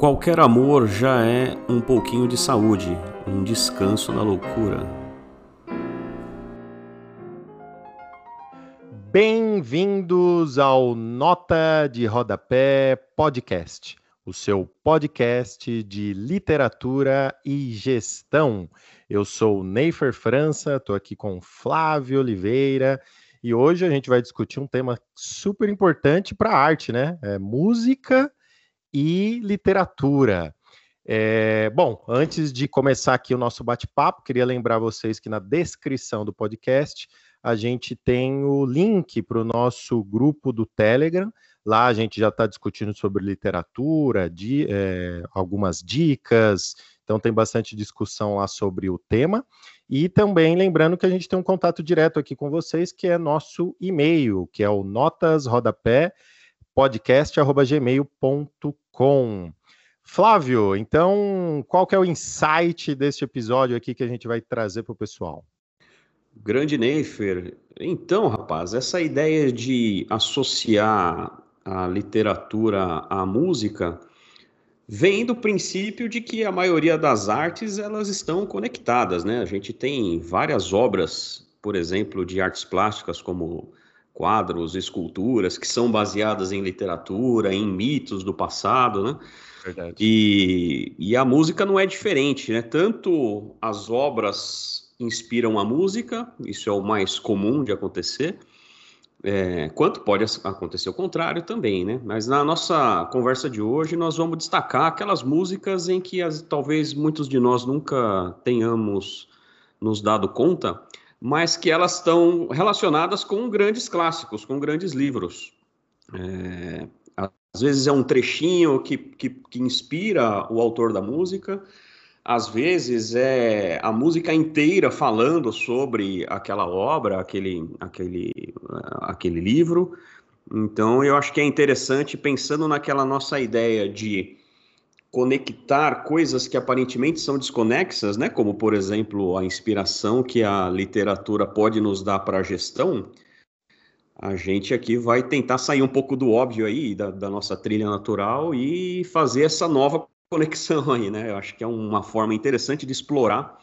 Qualquer amor já é um pouquinho de saúde, um descanso na loucura. Bem-vindos ao Nota de Rodapé Podcast, o seu podcast de literatura e gestão. Eu sou Neifer França, estou aqui com Flávio Oliveira e hoje a gente vai discutir um tema super importante para a arte, né? É música e literatura. É, bom, antes de começar aqui o nosso bate-papo, queria lembrar vocês que na descrição do podcast a gente tem o link para o nosso grupo do Telegram. Lá a gente já está discutindo sobre literatura, de, é, algumas dicas, então tem bastante discussão lá sobre o tema. E também lembrando que a gente tem um contato direto aqui com vocês, que é nosso e-mail, que é o notasrodapé podcast@gmail.com. Flávio, então, qual que é o insight deste episódio aqui que a gente vai trazer para o pessoal? Grande Neifer. Então, rapaz, essa ideia de associar a literatura à música vem do princípio de que a maioria das artes elas estão conectadas, né? A gente tem várias obras, por exemplo, de artes plásticas como quadros, esculturas que são baseadas em literatura, em mitos do passado, né? Verdade. E, e a música não é diferente, né? Tanto as obras inspiram a música, isso é o mais comum de acontecer, é, quanto pode acontecer o contrário também, né? Mas na nossa conversa de hoje nós vamos destacar aquelas músicas em que as, talvez muitos de nós nunca tenhamos nos dado conta, mas que elas estão relacionadas com grandes clássicos, com grandes livros. É, às vezes é um trechinho que, que, que, inspira o autor da música, às vezes é a música inteira falando sobre aquela obra, aquele, aquele, aquele livro. Então eu acho que é interessante, pensando naquela nossa ideia de conectar coisas que aparentemente são desconexas, né? Como por exemplo a inspiração que a literatura pode nos dar para a gestão. A gente aqui vai tentar sair um pouco do óbvio aí da, da nossa trilha natural e fazer essa nova conexão aí, né? Eu acho que é uma forma interessante de explorar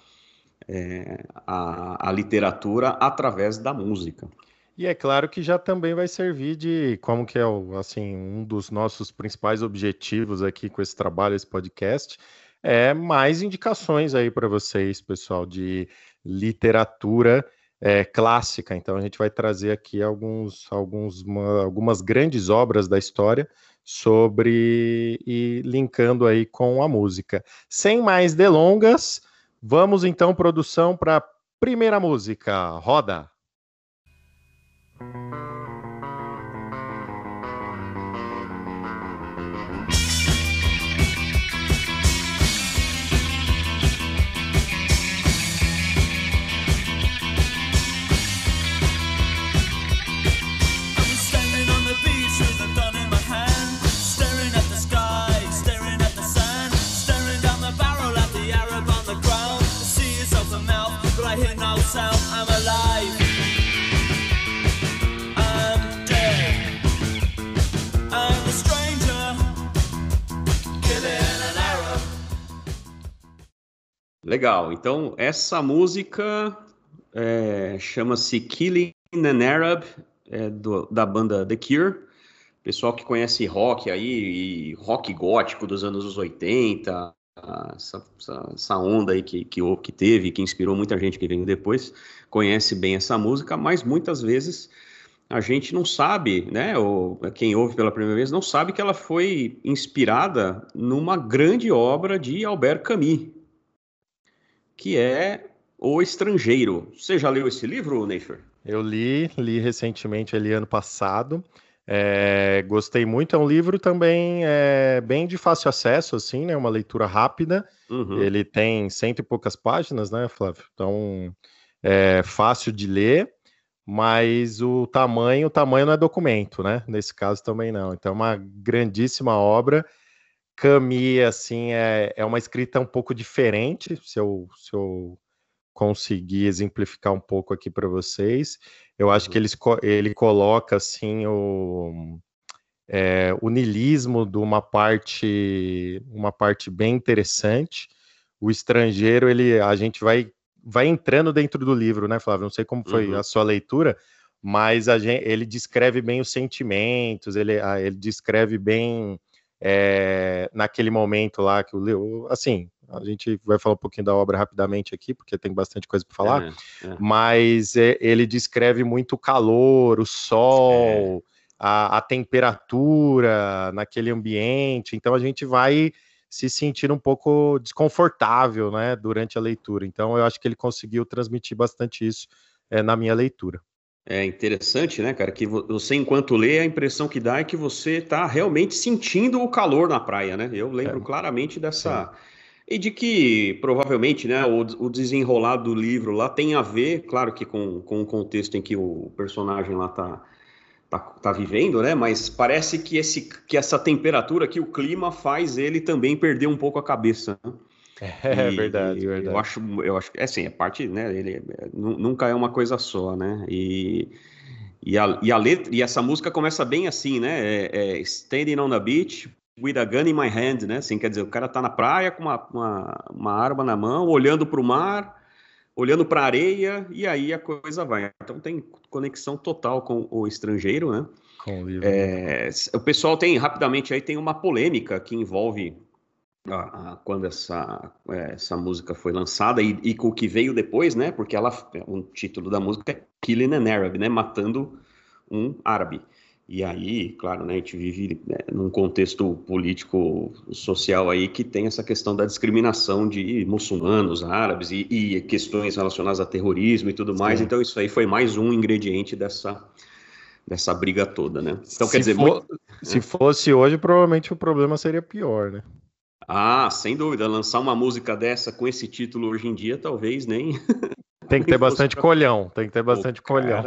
é, a, a literatura através da música. E é claro que já também vai servir de como que é o, assim um dos nossos principais objetivos aqui com esse trabalho, esse podcast, é mais indicações aí para vocês, pessoal, de literatura é, clássica. Então a gente vai trazer aqui alguns, alguns, uma, algumas grandes obras da história sobre e linkando aí com a música. Sem mais delongas, vamos então produção para primeira música. Roda. Thank you. Legal. Então, essa música é, chama-se Killing an Arab, é, do, da banda The Cure. Pessoal que conhece rock aí, rock gótico dos anos 80, essa, essa, onda aí que, que, que teve, que inspirou muita gente que veio depois, conhece bem essa música, mas muitas vezes a gente não sabe, né? Ou quem ouve pela primeira vez não sabe que ela foi inspirada numa grande obra de Albert Camus, que é O Estrangeiro. Você já leu esse livro, Neifer? Eu li, li recentemente, ali ano passado. É, gostei muito. É um livro também é, bem de fácil acesso, assim, né? Uma leitura rápida. Uhum. Ele tem cento e poucas páginas, né, Flávio? Então é fácil de ler, mas o tamanho, o tamanho não é documento, né? Nesse caso também não. Então, é uma grandíssima obra Camille, assim, é, é uma escrita um pouco diferente, se eu, se eu conseguir exemplificar um pouco aqui para vocês. Eu acho que uhum. ele, ele coloca, assim, o, é, o nilismo de uma parte, uma parte bem interessante. O estrangeiro, ele, a gente vai, vai entrando dentro do livro, né, Flávio? Não sei como foi uhum. a sua leitura, mas a gente, ele descreve bem os sentimentos, ele, ele descreve bem é, naquele momento lá que o assim, a gente vai falar um pouquinho da obra rapidamente aqui, porque tem bastante coisa para falar, é, é. mas é, ele descreve muito o calor, o sol, é. a, a, temperatura naquele ambiente, então a gente vai se sentir um pouco desconfortável, né, durante a leitura. Então eu acho que ele conseguiu transmitir bastante isso é, na minha leitura. É interessante, né, cara, que você, enquanto lê, a impressão que dá é que você está realmente sentindo o calor na praia, né? Eu lembro é. claramente dessa. E de que provavelmente né, o, o desenrolar do livro lá tem a ver, claro que com, com o contexto em que o personagem lá está tá, tá vivendo, né? Mas parece que, esse, que essa temperatura, que o clima faz ele também perder um pouco a cabeça. Né? É, e, verdade, verdade. Eu acho, eu acho é assim, é parte, né? Ele nunca é uma coisa só, né? E, e, a, e a letra, e essa música começa bem assim, né? É, é, Standing on the beach with a gun in my hand, né? Assim, quer dizer, o cara tá na praia com uma, uma, uma arma na mão, olhando para o mar, olhando para a areia, e aí a coisa vai. Então tem conexão total com o estrangeiro, né? Com o livro. É, o pessoal tem, rapidamente aí, tem uma polêmica que envolve a, a, quando essa, é, essa música foi lançada e, e com o que veio depois, né? Porque ela, o título da música é Killing an Arab, né? Matando um árabe. E aí, claro, né, a gente vive né, num contexto político social aí que tem essa questão da discriminação de muçulmanos, árabes e, e questões relacionadas a terrorismo e tudo mais. Sim. Então isso aí foi mais um ingrediente dessa dessa briga toda, né? Então se quer dizer, for, muito... se fosse hoje, provavelmente o problema seria pior, né? Ah, sem dúvida. Lançar uma música dessa com esse título hoje em dia, talvez nem. Tem que ter bastante colhão, tem que ter bastante colhão.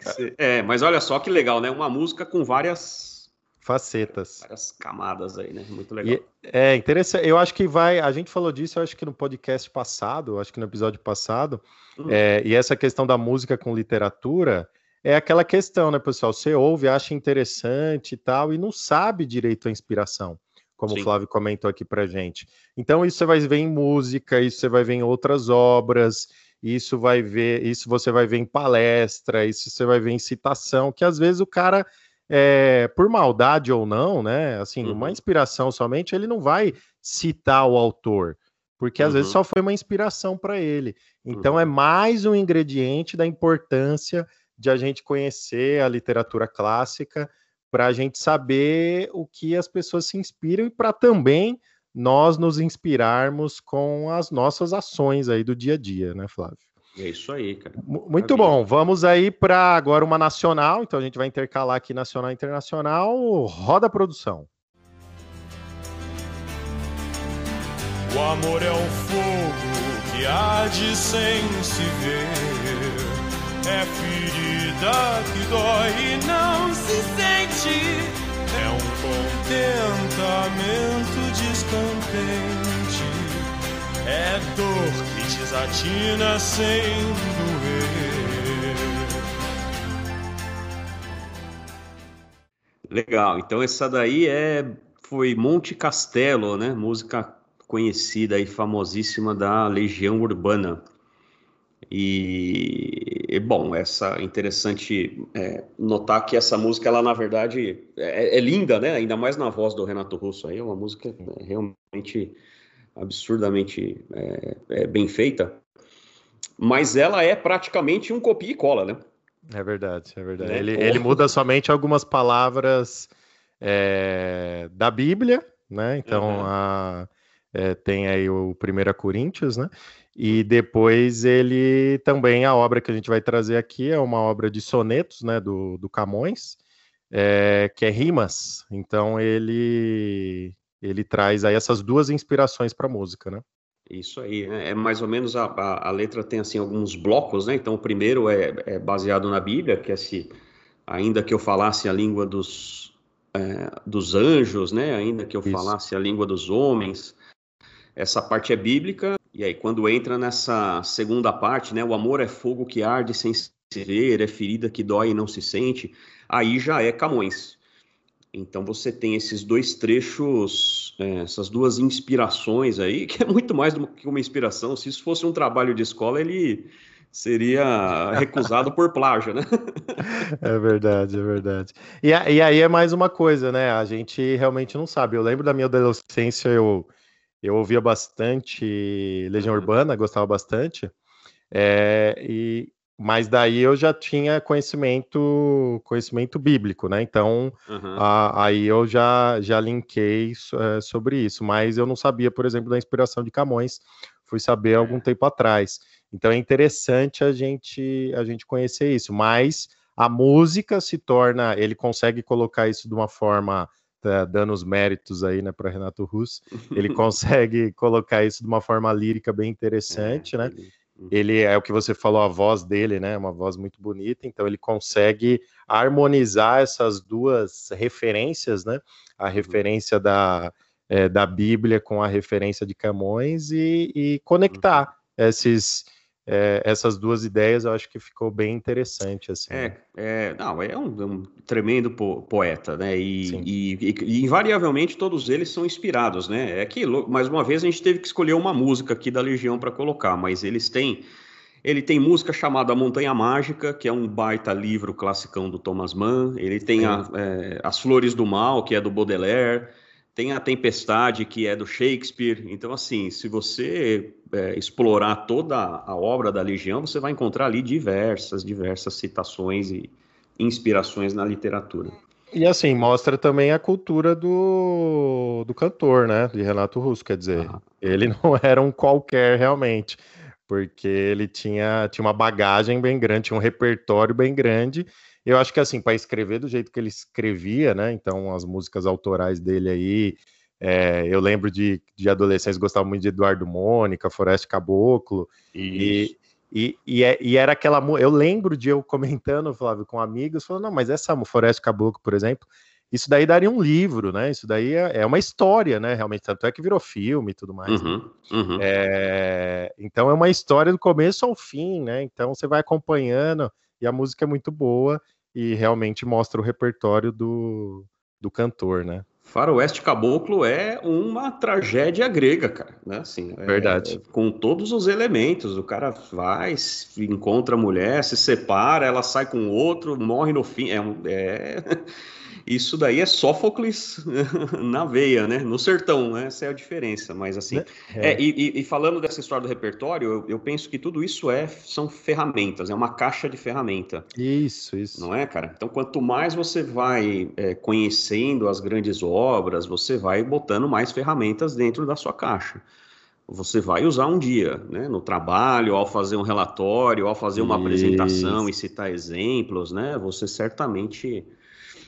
Ser... É, mas olha só que legal, né? Uma música com várias facetas, várias camadas aí, né? Muito legal. E é interessante. Eu acho que vai. A gente falou disso, eu acho que no podcast passado, acho que no episódio passado. Hum. É, e essa questão da música com literatura é aquela questão, né, pessoal? Você ouve, acha interessante e tal, e não sabe direito a inspiração como Sim. o Flávio comentou aqui para gente. Então isso você vai ver em música, isso você vai ver em outras obras, isso vai ver, isso você vai ver em palestra, isso você vai ver em citação, que às vezes o cara, é, por maldade ou não, né? Assim, uhum. uma inspiração somente, ele não vai citar o autor, porque às uhum. vezes só foi uma inspiração para ele. Então é uhum. é mais um ingrediente da importância de a gente conhecer a literatura clássica para a gente saber o que as pessoas se inspiram e para também nós nos inspirarmos com as nossas ações aí do dia a dia, né, Flávio? É isso aí, cara. Muito bom. Vamos aí para agora uma nacional. Então a gente vai intercalar aqui nacional e internacional. Roda a produção. O amor é um fogo que arde sem se ver. É ferida que dói e não se sente. É um contentamento descontente. É dor que desatina sem doer. Legal, então essa daí é foi Monte Castelo, né? Música conhecida e famosíssima da Legião Urbana. E, bom, essa interessante é, notar que essa música, ela na verdade é, é, linda, né? Ainda mais na voz do Renato Russo. Aí é uma música é, realmente absurdamente é, é, bem feita. Mas ela é praticamente um copia e cola, né? É verdade, é verdade. Né? Ele, ele, muda somente algumas palavras é, da Bíblia, né? Então uhum. a, tem aí o 1 Coríntios, né? E depois ele também, a obra que a gente vai trazer aqui é uma obra de sonetos, né, do, do Camões, é, que é rimas. Então ele ele traz aí essas duas inspirações para a música, né? Isso aí, né? é mais ou menos a, a, a, letra tem assim alguns blocos, né? Então o primeiro é, é baseado na Bíblia, que é se ainda que eu falasse a língua dos é, dos anjos, né? Ainda que eu Isso. falasse a língua dos homens, essa parte é bíblica e aí, quando entra nessa segunda parte, né, o amor é fogo que arde sem se ver, é ferida que dói e não se sente, aí já é Camões. Então você tem esses dois trechos, é, essas duas inspirações aí, que é muito mais do que uma inspiração. Se isso fosse um trabalho de escola, ele seria recusado por plágio, né? É verdade, é verdade. E, e, aí é mais uma coisa, né? A gente realmente não sabe. Eu lembro da minha adolescência, eu, eu ouvia bastante Legião uhum. Urbana, gostava bastante. É, e, mas daí eu já tinha conhecimento conhecimento bíblico, né? Então uhum. a, aí eu já já linkei é, sobre isso, mas eu não sabia, por exemplo, da inspiração de Camões, fui saber algum é. tempo atrás. Então é interessante a gente a gente conhecer isso, mas a música se torna, ele consegue colocar isso de uma forma tá, dando os méritos aí, né, para Renato Russo, ele consegue colocar isso de uma forma lírica bem interessante, é, né? Ele Uhum. Ele é o que você falou, a voz dele, né? Uma voz muito bonita, então ele consegue harmonizar essas duas referências, né? A uhum. referência da, é, da Bíblia com a referência de Camões e, e conectar uhum. esses, é, essas duas ideias eu acho que ficou bem interessante. Assim, é, né? é, não, é um, é um tremendo po poeta, né? E, e, e, e, invariavelmente todos eles são inspirados, né? É que, mais uma vez, a gente teve que escolher uma música aqui da Legião para colocar, mas eles têm. Ele tem música chamada Montanha Mágica, que é um baita livro classicão do Thomas Mann. Ele tem a, é, As Flores do Mal, que é do Baudelaire tem a Tempestade, que é do Shakespeare. Então, assim, se você é, explorar toda a obra da Legião, você vai encontrar ali diversas, diversas citações e inspirações na literatura. E assim, mostra também a cultura do, do cantor, né? De Renato Russo, quer dizer, ah. ele não era um qualquer realmente, porque ele tinha, tinha uma bagagem bem grande, tinha um repertório bem grande, eu acho que assim, para escrever do jeito que ele escrevia, né? Então, as músicas autorais dele aí, é, eu lembro de, de adolescência, gostava muito de Eduardo Mônica, Foreste Caboclo, e, e, e, é, e, era aquela. Eu lembro de eu comentando, Flávio, com amigos, falando, não, mas essa Foreste Caboclo, por exemplo, isso daí daria um livro, né? Isso daí é, é uma história, né? Realmente, tanto é que virou filme e tudo mais. Uhum, né? uhum. É, então é uma história do começo ao fim, né? Então você vai acompanhando e a música é muito boa e realmente mostra o repertório do, do cantor, né? Faroeste Caboclo é uma tragédia grega, cara, né? Assim, é, Verdade. É, com todos os elementos, o cara vai, encontra a mulher, se separa, ela sai com outro, morre no fim, é, é... Isso daí é Sófocles na veia, né? No sertão, né? Essa é a diferença. Mas assim, né? é. é e, e, falando dessa história do repertório, eu, eu, penso que tudo isso é são ferramentas, é uma caixa de ferramenta. Isso, isso. Não é, cara? Então, quanto mais você vai é, conhecendo as grandes obras, você vai botando mais ferramentas dentro da sua caixa você vai usar um dia, né? No trabalho, ao fazer um relatório, ao fazer uma Isso. apresentação e citar exemplos, né? Você certamente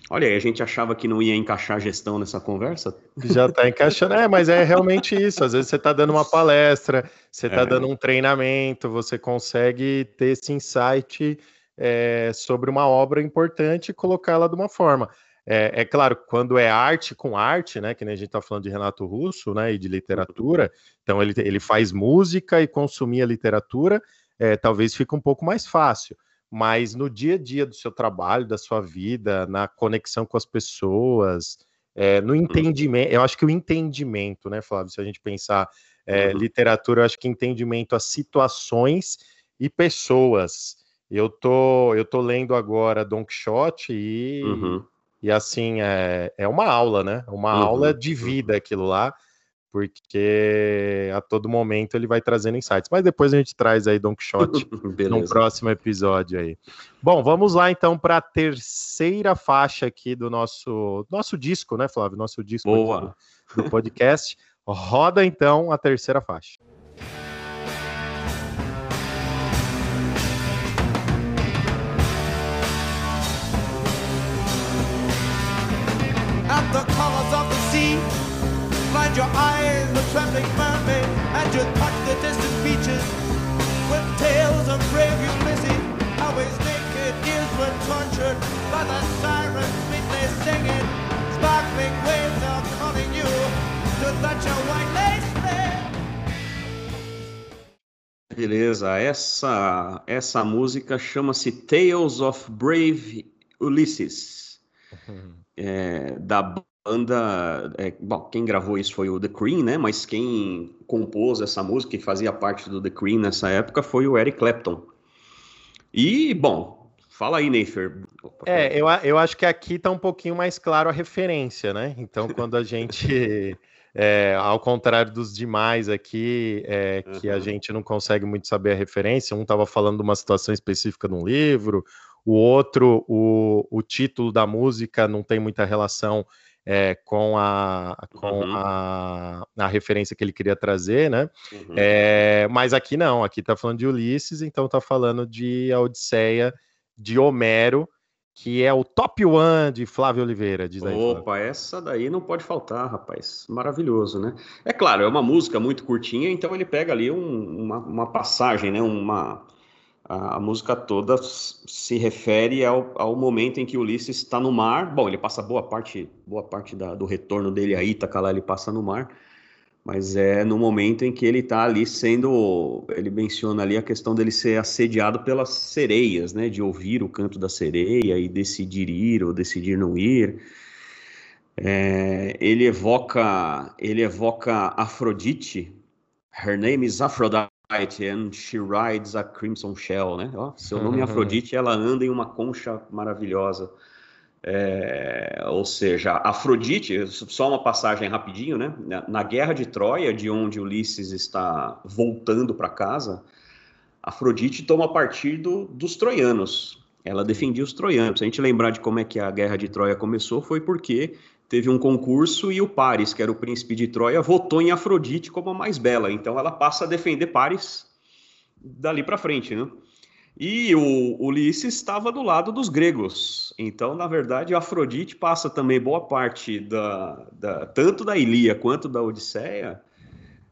Olha aí, a gente achava que não ia encaixar gestão nessa conversa. Já está encaixando, é, mas é realmente isso. Às vezes você está dando uma palestra, você está é. dando um treinamento, você consegue ter esse insight é, sobre uma obra importante e colocá-la de uma forma. É, é, claro, quando é arte com arte, né? Que nem a gente está falando de Renato Russo, né? E de literatura, então ele, ele faz música e consumir a literatura, é, talvez fique um pouco mais fácil mas no dia a dia do seu trabalho, da sua vida, na conexão com as pessoas, é, no uhum. entendimento, eu acho que o entendimento, né, Flávio, se a gente pensar é, uhum. literatura, eu acho que entendimento a situações e pessoas. Eu tô, eu tô lendo agora Don Quixote e, uhum. e assim, é, é uma aula, né? Uma aula uhum. de vida uhum. aquilo lá porque a todo momento ele vai trazendo insights. Mas depois a gente traz aí Don Quixote num próximo episódio aí. Bom, vamos lá então para a terceira faixa aqui do nosso nosso disco, né, Flávio? Nosso disco do, do podcast. Roda então a terceira faixa. With trembling mermaid, and you touch the distant beaches with tales of brave Ulysses. Always naked, ears were tortured by the sirens sweetly singing. Sparkling waves are calling you to touch your white lace Beleza, essa essa música chama-se Tales of Brave Ulysses. é, da banda. É, bom, quem gravou isso foi o The Cream, né? Mas quem compôs essa música e fazia parte do The Cream nessa época foi o Eric Clapton. E, bom, fala aí, Neifer. É, eu, eu acho que aqui tá um pouquinho mais claro a referência, né? Então, quando a gente. É, ao contrário dos demais aqui, é, que a gente não consegue muito saber a referência, um estava falando de uma situação específica num livro, o outro, o, o título da música não tem muita relação é, com, a, com uhum. a, a, referência que ele queria trazer, né? Uhum. É, mas aqui não, aqui está falando de Ulisses, então está falando de A Odisseia de Homero, que é o top one de Flávio Oliveira, diz aí. Opa, Flávio. essa daí não pode faltar, rapaz. Maravilhoso, né? É claro, é uma música muito curtinha, então ele pega ali um, uma, uma, passagem, né? Uma, a, a, música toda se refere ao, ao momento em que Ulisses está no mar. Bom, ele passa boa parte, boa parte da, do retorno dele a Ítaca, lá ele passa no mar mas é no momento em que ele está ali sendo, ele menciona ali a questão dele ser assediado pelas sereias, né, de ouvir o canto da sereia e decidir ir ou decidir não ir. É, ele evoca, ele evoca Afrodite. Her name is Aphrodite and she rides a crimson shell, né? Ó, seu nome é Afrodite, ela anda em uma concha maravilhosa. É, ou seja, Afrodite, só uma passagem rapidinho, né? Na guerra de Troia, de onde Ulisses está voltando para casa, Afrodite toma partido dos troianos. Ela defendia os troianos. Se a gente lembrar de como é que a guerra de Troia começou, foi porque teve um concurso e o Paris, que era o príncipe de Troia, votou em Afrodite como a mais bela. Então ela passa a defender Paris dali para frente, né? E o Ulisses estava do lado dos gregos. Então, na verdade, Afrodite passa também boa parte da, da tanto da Ilia quanto da Odisseia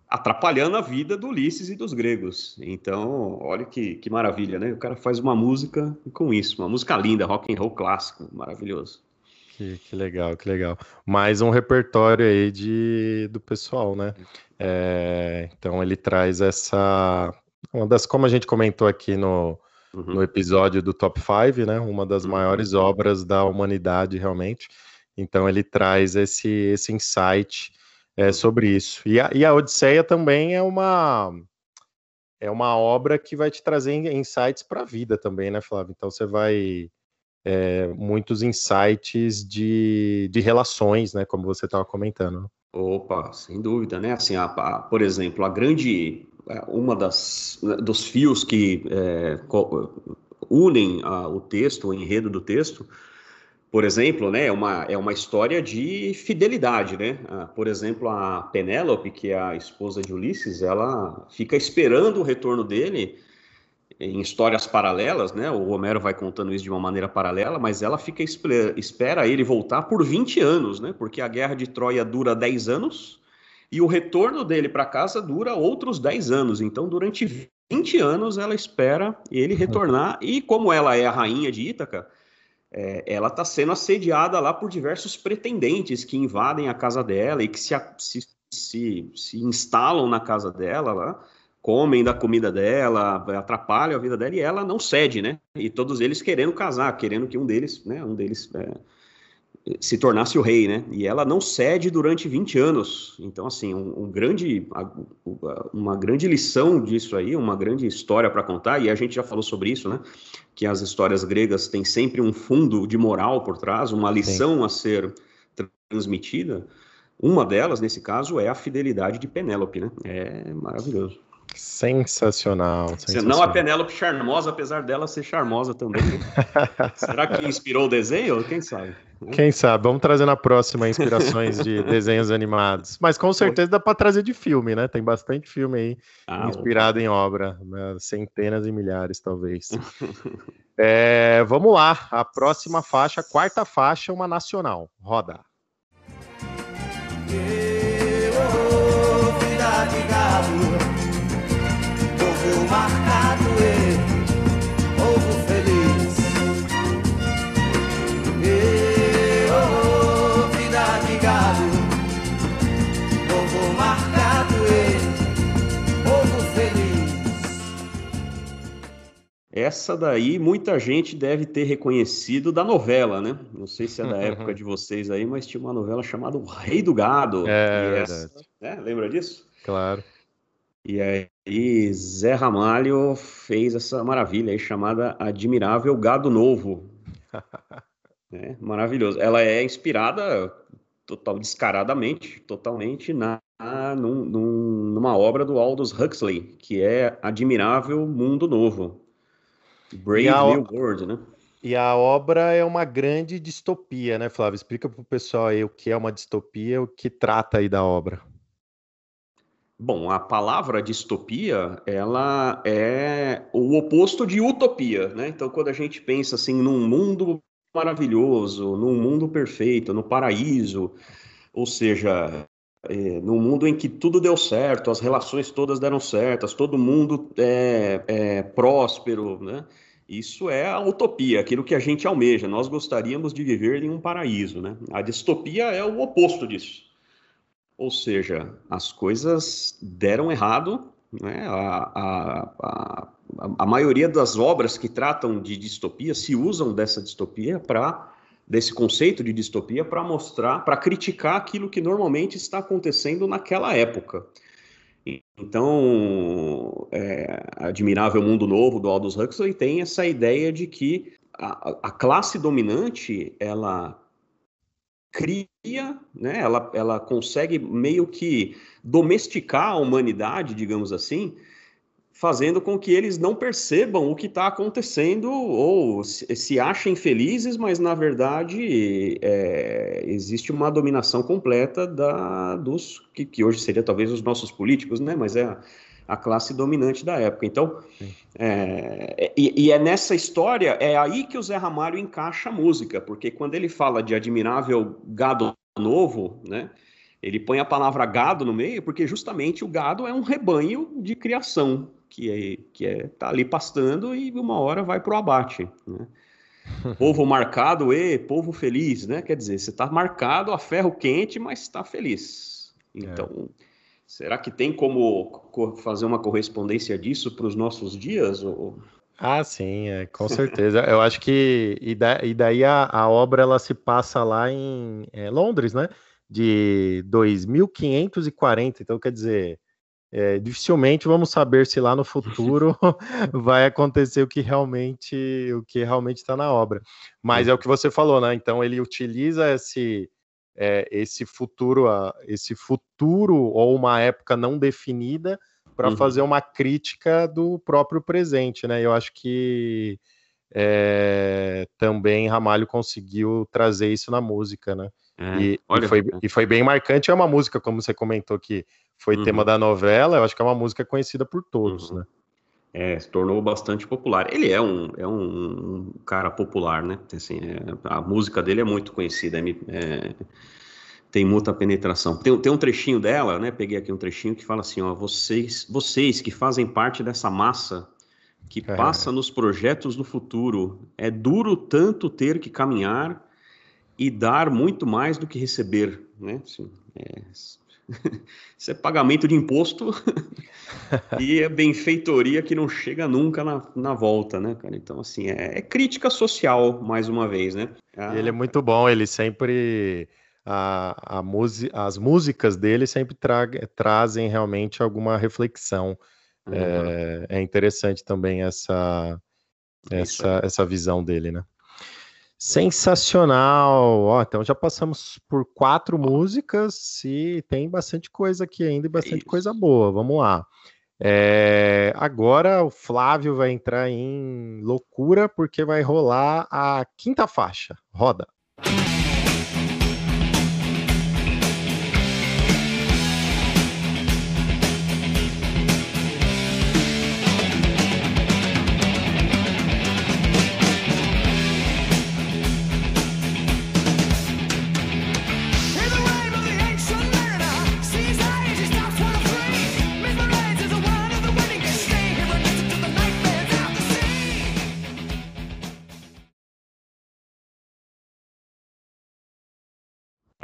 atrapalhando a vida do Ulisses e dos gregos. Então, olha que, que maravilha, né? O cara faz uma música com isso, uma música linda, rock and roll clássico, maravilhoso. Que, que legal, que legal. Mais um repertório aí de, do pessoal, né? É, então ele traz essa, uma das, como a gente comentou aqui no, uhum. no episódio do Top 5, né? Uma das uhum. maiores obras da humanidade, realmente. Então ele traz esse, esse insight é, sobre isso. E a, e a Odisseia também é uma é uma obra que vai te trazer insights para a vida também, né, Flávio? Então você vai é, muitos insights de, de relações, né, como você estava comentando. Opa, sem dúvida, né? Assim, a, a, por exemplo, a grande é, uma das né, dos fios que é, unem a, o texto, o enredo do texto, por exemplo, né, é uma, é uma história de fidelidade, né? Ah, por exemplo, a Penélope, que é a esposa de Ulisses, ela fica esperando o retorno dele em histórias paralelas, né? O Homero vai contando isso de uma maneira paralela, mas ela fica espera ele voltar por 20 anos, né? Porque a guerra de Troia dura 10 anos e o retorno dele para casa dura outros 10 anos. Então, durante 20 anos, ela espera ele retornar. E como ela é a rainha de Ítaca, é, ela está sendo assediada lá por diversos pretendentes que invadem a casa dela e que se, se, se, se instalam na casa dela lá, comem da comida dela, atrapalham a vida dela e ela não cede, né? E todos eles querendo casar, querendo que um deles, né, um deles é, se tornasse o rei, né? E ela não cede durante 20 anos. Então, assim, um, um grande, uma grande lição disso aí, uma grande história para contar, e a gente já falou sobre isso, né? Que as histórias gregas têm sempre um fundo de moral por trás, uma lição Sim. a ser transmitida. Uma delas, nesse caso, é a fidelidade de Penélope, né? É maravilhoso. Sensacional, sensacional. Não a Penélope charmosa, apesar dela ser charmosa também. Né? Será que inspirou o desenho? Quem sabe? Quem sabe? Vamos trazer na próxima inspirações de desenhos animados. Mas com certeza dá para trazer de filme, né? Tem bastante filme aí ah, inspirado em obra, né? centenas e milhares, talvez. é, vamos lá, a próxima faixa, a quarta faixa, uma nacional. Roda. Eu, oh, de galo marcado e povo feliz. E, oh, vida de gado, povo marcado e povo feliz. Essa daí muita gente deve ter reconhecido da novela, né? Não sei se é da época de vocês aí, mas tinha uma novela chamada O Rei do Gado. É, essa, né? Lembra disso? Claro. E aí Zé Ramalho fez essa maravilha aí chamada Admirável Gado Novo. é, maravilhoso. Ela é inspirada total descaradamente, totalmente na num, num, numa obra do Aldous Huxley, que é Admirável Mundo Novo. Brave New World, né? E a obra é uma grande distopia, né, Flávio? Explica para o pessoal aí o que é uma distopia, o que trata aí da obra. Bom, a palavra distopia, ela é o oposto de utopia, né? Então, quando a gente pensa assim num mundo maravilhoso, num mundo perfeito, no paraíso, ou seja, é, num mundo em que tudo deu certo, as relações todas deram certas, todo mundo é, é próspero, né? Isso é a utopia, aquilo que a gente almeja. Nós gostaríamos de viver em um paraíso, né? A distopia é o oposto disso. Ou seja, as coisas deram errado, né? A, a, a, a maioria das obras que tratam de distopia se usam dessa distopia para desse conceito de distopia para mostrar, para criticar aquilo que normalmente está acontecendo naquela época. Então, é, Admirável Mundo Novo do Aldous Huxley tem essa ideia de que a, a classe dominante ela cria, né, ela, ela consegue meio que domesticar a humanidade, digamos assim, fazendo com que eles não percebam o que está acontecendo ou se, achem felizes, mas na verdade é, existe uma dominação completa da, dos que, que, hoje seria talvez os nossos políticos, né? Mas é a, a classe dominante da época. Então, é, e, e, é nessa história é aí que o Zé Ramalho encaixa a música, porque quando ele fala de admirável gado novo, né? Ele põe a palavra gado no meio, porque justamente o gado é um rebanho de criação, que é, que é tá ali pastando e uma hora vai para o abate. Né? povo marcado e povo feliz, né? Quer dizer, você está marcado a ferro quente, mas está feliz. Então, é. Será que tem como fazer uma correspondência disso para os nossos dias? Ou... Ah, sim, é, com certeza. Eu acho que e, da, e daí a, a, obra ela se passa lá em é, Londres, né? De 2540. Então, quer dizer, é, dificilmente vamos saber se lá no futuro vai acontecer o que realmente o que realmente está na obra. Mas é o que você falou, né? Então ele utiliza esse é, esse futuro, esse futuro ou uma época não definida para uhum. fazer uma crítica do próprio presente, né? Eu acho que é, também Ramalho conseguiu trazer isso na música, né? É, e, e, foi, e foi bem marcante. É uma música, como você comentou, que foi uhum. tema da novela. Eu acho que é uma música conhecida por todos, uhum. né? É, se tornou bastante popular. Ele é um, é um, cara popular, né? Assim, é, a música dele é muito conhecida, é, é, tem muita penetração. Tem, tem um trechinho dela, né? Peguei aqui um trechinho que fala assim: ó, vocês, vocês que fazem parte dessa massa que é. passa nos projetos do futuro, é duro tanto ter que caminhar e dar muito mais do que receber, né? Assim, é, isso é pagamento de imposto e é benfeitoria que não chega nunca na, na volta, né, cara? Então, assim, é, é crítica social, mais uma vez, né? Ah, ele é muito bom, ele sempre. A, a as músicas dele sempre tra trazem realmente alguma reflexão. Uhum. É, é, interessante também essa, essa, essa visão dele, né? Sensacional! Ó, então já passamos por quatro músicas e tem bastante coisa aqui ainda e bastante Isso. coisa boa. Vamos lá. É, agora o Flávio vai entrar em loucura porque vai rolar a quinta faixa. Roda.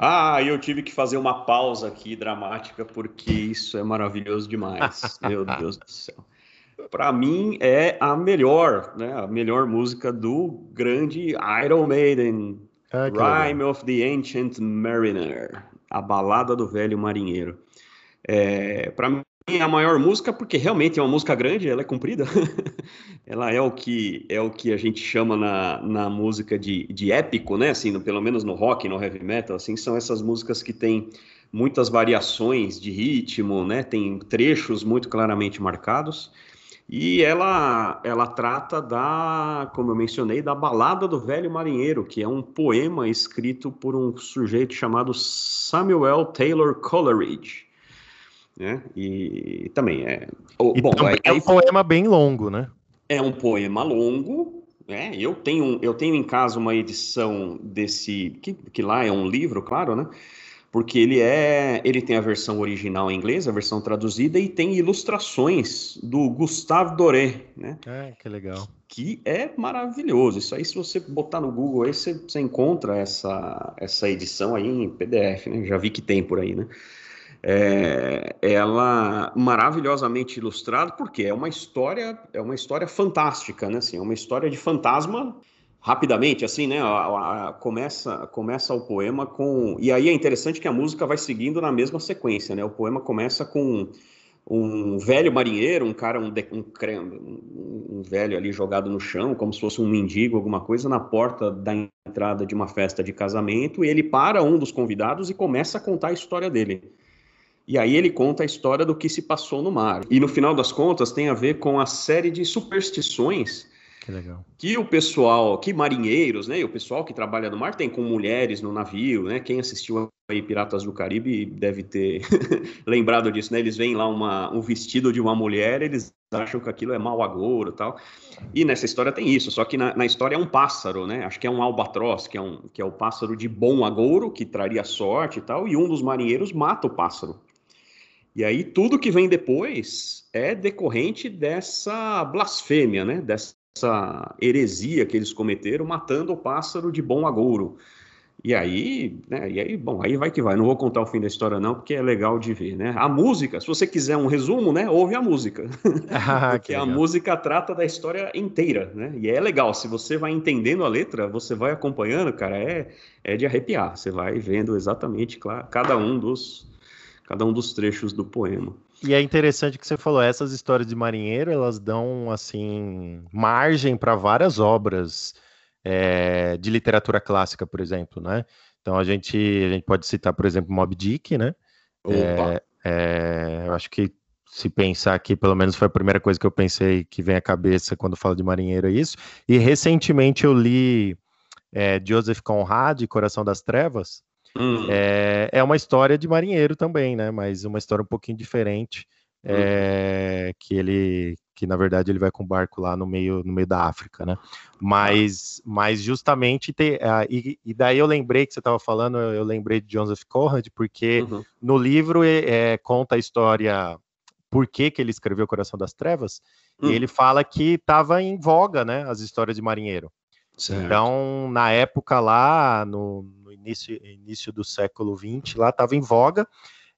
Ah, eu tive que fazer uma pausa aqui dramática porque isso é maravilhoso demais. Meu Deus do céu. para mim é a melhor, né? A melhor música do grande Iron Maiden, ah, Rhyme of the Ancient Mariner, a balada do velho marinheiro. É, para mim é a maior música porque realmente é uma música grande, ela é comprida. ela é o que é o que a gente chama na, na música de, de épico, né? Assim, no, pelo menos no rock, no heavy metal, assim, são essas músicas que têm muitas variações de ritmo, né? Tem trechos muito claramente marcados. E ela, ela trata da, como eu mencionei, da Balada do Velho Marinheiro, que é um poema escrito por um sujeito chamado Samuel Taylor Coleridge. Né? E também é. E bom, também é um poema bem longo, né? É um poema longo. Né? Eu, tenho, eu tenho em casa uma edição desse. Que, que lá é um livro, claro, né? porque ele é, ele tem a versão original em inglês, a versão traduzida e tem ilustrações do Gustave Doré, né? É, que legal. Que é maravilhoso. Isso aí, se você botar no Google aí, você, você encontra essa, essa edição aí em PDF, né? Já vi que tem por aí, né? É, ela maravilhosamente ilustrada porque é uma história é uma história fantástica né assim é uma história de fantasma rapidamente, assim, né? A, a, começa, começa o poema com. E aí é interessante que a música vai seguindo na mesma sequência, né? O poema começa com um velho marinheiro, um cara, um, um, um, velho ali jogado no chão, como se fosse um mendigo, alguma coisa, na porta da entrada de uma festa de casamento, e ele para um dos convidados e começa a contar a história dele. E aí ele conta a história do que se passou no mar. E no final das contas tem a ver com a série de superstições que. Que o pessoal, que marinheiros, né? O pessoal que trabalha no mar tem com mulheres no navio, né? Quem assistiu aí Piratas do Caribe deve ter lembrado disso, né? Eles veem lá uma, um vestido de uma mulher, eles acham que aquilo é mau agouro tal. E nessa história tem isso, só que na, na, história é um pássaro, né? Acho que é um albatroz, que é, um, que é o pássaro de bom agouro, que traria sorte e tal, e um dos marinheiros mata o pássaro. E aí tudo que vem depois é decorrente dessa blasfêmia, né? Dessa essa heresia que eles cometeram, matando o pássaro de bom agouro. E aí, né, e aí, bom, aí vai que vai. Não vou contar o fim da história não, porque é legal de ver, né? A música, se você quiser um resumo, né, ouve a música. Ah, porque a música trata da história inteira, né? E é legal, se você vai entendendo a letra, você vai acompanhando, cara, é, é de arrepiar. Você vai vendo exatamente claro, cada um dos cada um dos trechos do poema. E é interessante que você falou, essas histórias de marinheiro, elas dão, assim, margem para várias obras é, de literatura clássica, por exemplo, né? Então a gente, a gente pode citar, por exemplo, Moby Dick, né? É, é, eu acho que se pensar aqui, pelo menos foi a primeira coisa que eu pensei que vem à cabeça quando falo de marinheiro, é isso. E recentemente eu li é, Joseph Conrad, Coração das Trevas, Hum. É, é uma história de marinheiro também, né? Mas uma história um pouquinho diferente. É, que ele que na verdade ele vai com o barco lá no meio no meio da África, né? Mas mas justamente uh, e, e, daí eu lembrei que você estava falando, eu lembrei de Joseph Conrad porque uhum. no livro é, conta a história por que, que ele escreveu Coração das Trevas uhum. e hum. ele fala que estava em voga, né? As histórias de marinheiro. Certo. Então na época lá no início, início do século XX, lá estava em voga.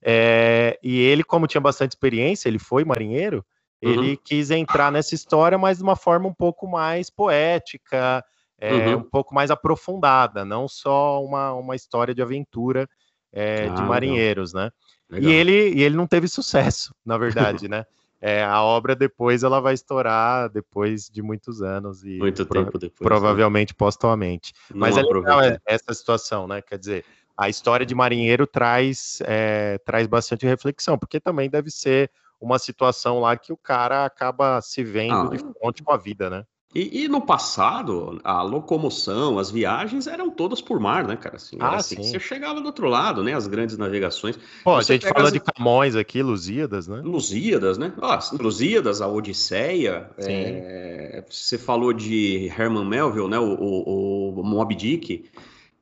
É, e ele, como tinha bastante experiência, ele foi marinheiro, uhum. ele quis entrar nessa história, mas de uma forma um pouco mais poética, é, uhum. um pouco mais aprofundada, não só uma, uma história de aventura é, ah, de marinheiros, legal. né? Legal. E ele, e ele não teve sucesso, na verdade, né? É, a obra depois ela vai estourar depois de muitos anos e muito pro, tempo depois, né? provavelmente né? postumamente. Não Mas é legal essa situação, né? Quer dizer, a história de marinheiro traz é, traz bastante reflexão, porque também deve ser uma situação lá que o cara acaba se vendo ah, de frente com a vida, né? E, e, no passado, a locomoção, as viagens eram todas por mar, né, cara? Assim, ah, assim, Você chegava do outro lado, né? As grandes navegações. Pô, a gente fala as... de Camões aqui, Lusíadas, né? Lusíadas, né? Ah, Lusíadas, a Odisseia. É... Você falou de Herman Melville, né? O, o, o Moby Dick.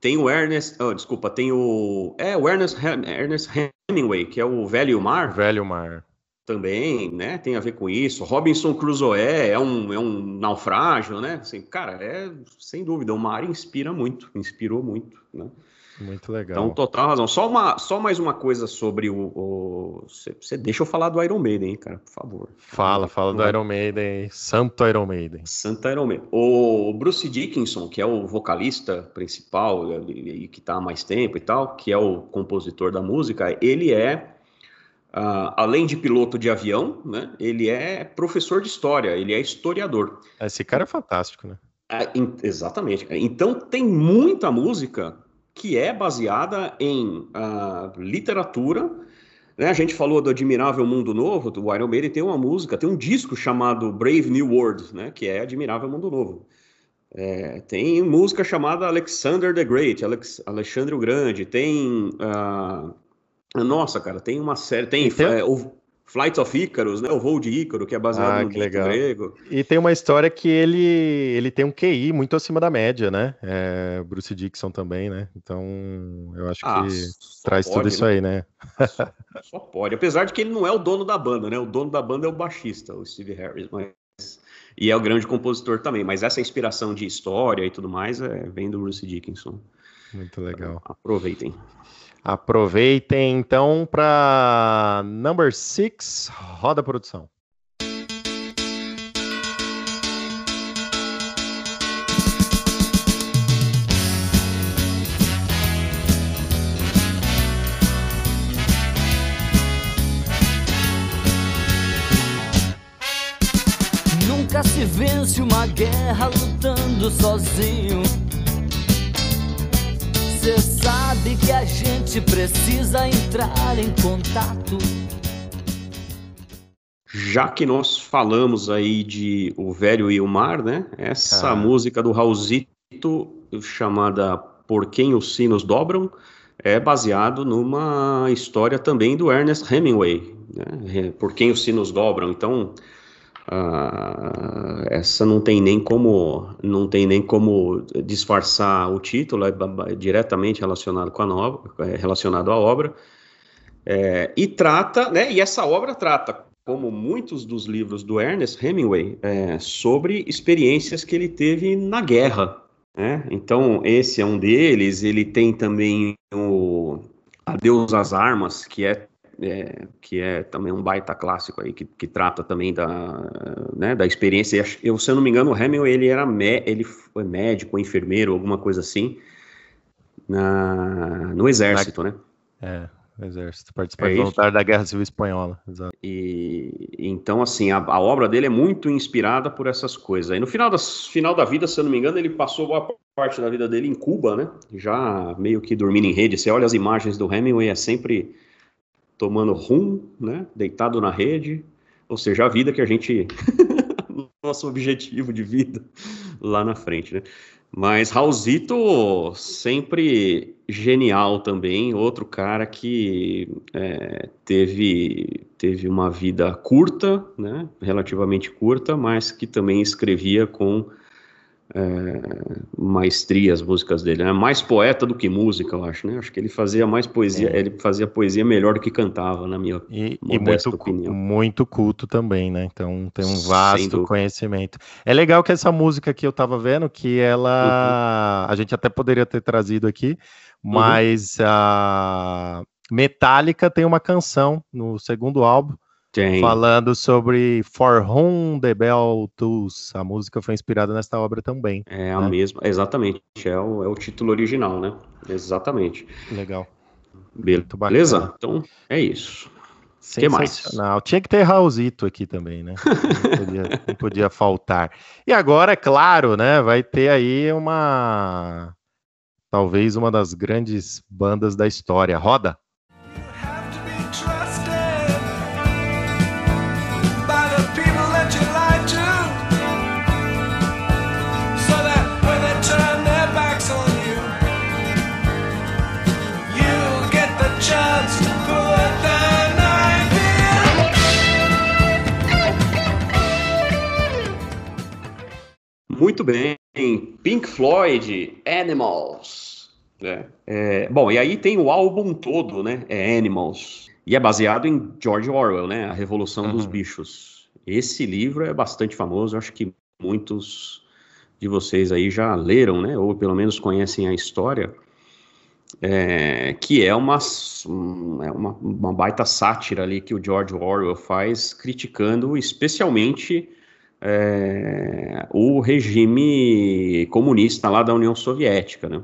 Tem o Ernest, oh, desculpa, tem o. É, o Ernest, Ernest Hemingway, que é o Velho Mar. Velho Mar também, né? Tem a ver com isso. Robinson Crusoe é um, é um naufrágio, né? Assim, cara, é sem dúvida, o mar inspira muito, inspirou muito, né? Muito legal. Então, total razão. Só, uma, só mais uma coisa sobre o. Você deixa eu falar do Iron Maiden, hein, cara, por favor. Fala, fala do Iron Maiden, Santo Iron Maiden. Santo Iron Maiden. O Bruce Dickinson, que é o vocalista principal e que está há mais tempo e tal, que é o compositor da música, ele é. Uh, além de piloto de avião, né, ele é professor de história, ele é historiador. Esse cara é fantástico, né? É, exatamente. Então tem muita música que é baseada em uh, literatura. Né? A gente falou do Admirável Mundo Novo, do Iron Maiden tem uma música, tem um disco chamado Brave New World, né? que é Admirável Mundo Novo. É, tem música chamada Alexander the Great, Alex, Alexandre o Grande, tem. Uh, nossa, cara, tem uma série. Tem, tem... É, o, Flight of Icarus, né? O voo de Ícaro, que é baseado ah, no legal. grego. E tem uma história que ele, ele tem um QI muito acima da média, né? É, Bruce Dixon também, né? Então, eu acho ah, que traz pode, tudo isso né? aí, né? Só, só, pode. Apesar de que ele não é o dono da banda, né? O dono da banda é o baixista, o Steve Harris, mas... E é o grande compositor também, mas essa inspiração de história e tudo mais é, vem do Bruce Dickinson. Muito legal. Aproveitem. Aproveitem então para number six, roda produção. Nunca se vence uma guerra lutando sozinho. Sabe que a gente precisa entrar em contato. Já que nós falamos aí de O Velho e o Mar, né? Essa ah. música do Raulzito, chamada Por Quem os Sinos Dobram, é baseado numa história também do Ernest Hemingway, né? Por Quem os Sinos Dobram. Então, Uh, essa não tem nem como não tem nem como disfarçar o título, é diretamente relacionado com a nova, é relacionado à obra. É, e trata, né, e essa obra trata, como muitos dos livros do Ernest Hemingway, é, sobre experiências que ele teve na guerra. Né? Então, esse é um deles. Ele tem também o Adeus às Armas, que é é, que é também um baita clássico aí, que, que trata também da, né, da experiência. Eu, se eu não me engano, o Hemingway, ele era ele foi médico, enfermeiro, alguma coisa assim, na, no exército, né? É, no exército, participou é voluntário da Guerra Civil Espanhola, exato. E, então, assim, a, a, obra dele é muito inspirada por essas coisas. E no final, das, final da vida, se eu não me engano, ele passou boa parte da vida dele em Cuba, né? Já meio que dormindo em rede. Você olha as imagens do Hemingway, é sempre tomando rum, né, deitado na rede, ou seja, a vida que a gente nosso objetivo de vida lá na frente, né? Mas Raulzito sempre genial também, outro cara que é, teve teve uma vida curta, né, relativamente curta, mas que também escrevia com é, maestria as músicas dele. É mais poeta do que música, eu acho, né? Acho que ele fazia mais poesia, é. ele fazia poesia melhor do que cantava, na minha e, e muito, opinião. muito culto também, né? Então tem um vasto conhecimento. É legal que essa música que eu tava vendo, que ela uhum. a gente até poderia ter trazido aqui, uhum. mas uhum. a Metallica tem uma canção no segundo álbum tem. Falando sobre For Whom the Bell Tolls. A música foi inspirada nesta obra também. É a né? mesma, exatamente. É o, é o título original, né? Exatamente. Legal. Beleza? Então, é isso. que mais? Tinha que ter Raulzito aqui também, né? Não podia, não podia faltar. E agora, é claro, né? Vai ter aí uma. Talvez uma das grandes bandas da história. Roda! Muito bem. Pink Floyd, Animals. É, é, bom, e aí tem o álbum todo, né? É Animals. E é baseado em George Orwell, né? A Revolução uhum. dos Bichos. Esse livro é bastante famoso, acho que muitos de vocês aí já leram, né? Ou pelo menos conhecem a história. é, que é uma, é uma, uma baita sátira ali que o George Orwell faz, criticando especialmente é, o regime comunista lá da União Soviética, né?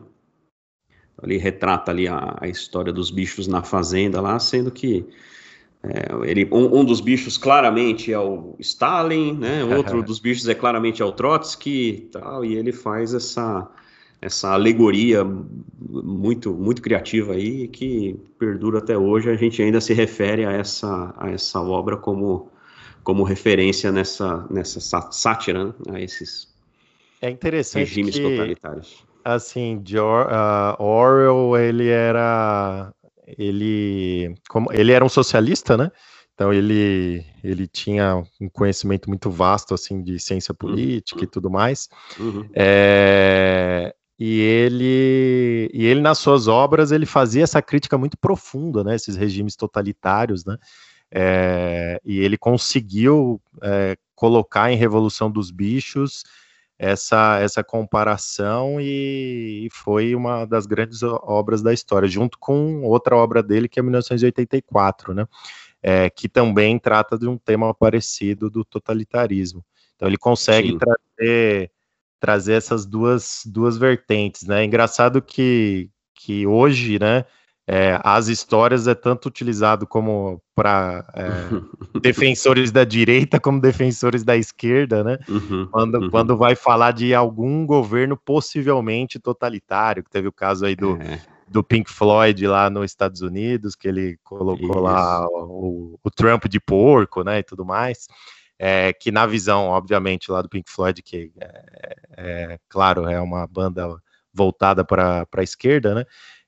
Ele retrata ali a, a história dos bichos na fazenda lá, sendo que é, ele, um, um, dos bichos claramente é o Stalin, né? Outro dos bichos é claramente é o Trotsky, tal, e ele faz essa essa alegoria muito muito criativa aí que perdura até hoje. A gente ainda se refere a essa a essa obra como como referência nessa nessa sátira né? a esses é interessante regimes que, totalitários. Assim, George, uh, Orwell ele era ele, como, ele era um socialista, né? Então ele, ele tinha um conhecimento muito vasto assim de ciência uhum. política uhum. e tudo mais. Uhum. É, e ele e ele nas suas obras ele fazia essa crítica muito profunda, né? Esses regimes totalitários, né? É, e ele conseguiu é, colocar em Revolução dos Bichos essa, essa comparação e, e, foi uma das grandes obras da história, junto com outra obra dele, que é 1984, né? É, que também trata de um tema parecido do totalitarismo. Então ele consegue trazer, trazer essas duas, duas vertentes, né? É engraçado que, que hoje, né, é, as histórias é tanto utilizado como para é, defensores da direita como defensores da esquerda, né? Uhum, quando, uhum. quando vai falar de algum governo possivelmente totalitário, que teve o caso aí do, é. do Pink Floyd lá nos Estados Unidos, que ele colocou Isso. lá o, o, Trump de porco, né, e tudo mais. É, que na visão, obviamente, lá do Pink Floyd, que é, é claro, é uma banda voltada para a esquerda, né?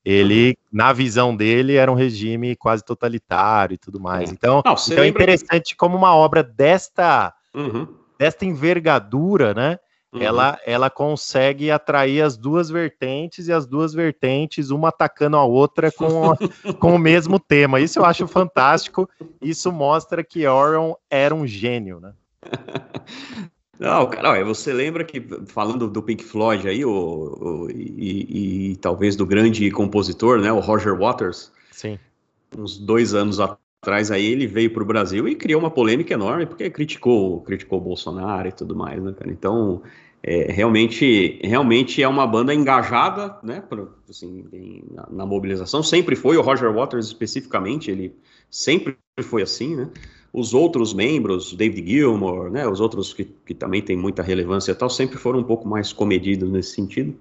Ele, na visão dele, era um regime quase totalitário e tudo mais. É. Então, Não, então é interessante que... como uma obra desta, uhum. desta envergadura, né? Uhum. Ela, ela consegue atrair as duas vertentes e as duas vertentes, uma atacando a outra com, com o mesmo tema. Isso eu acho fantástico. Isso mostra que Orion era um gênio, né? Não, cara, você lembra que, falando do Pink Floyd aí, o, o e, e, e, talvez do grande compositor, né, o Roger Waters. Sim. Uns dois anos atrás aí, ele veio para o Brasil e criou uma polêmica enorme, porque criticou, criticou o Bolsonaro e tudo mais, né, cara? Então, é, realmente, realmente é uma banda engajada, né, pra, assim, em, na, na mobilização. Sempre foi, o Roger Waters especificamente, ele sempre foi assim, né? Os outros membros, David Gilmour, né, os outros que, que também têm muita relevância e tal, sempre foram um pouco mais comedidos nesse sentido.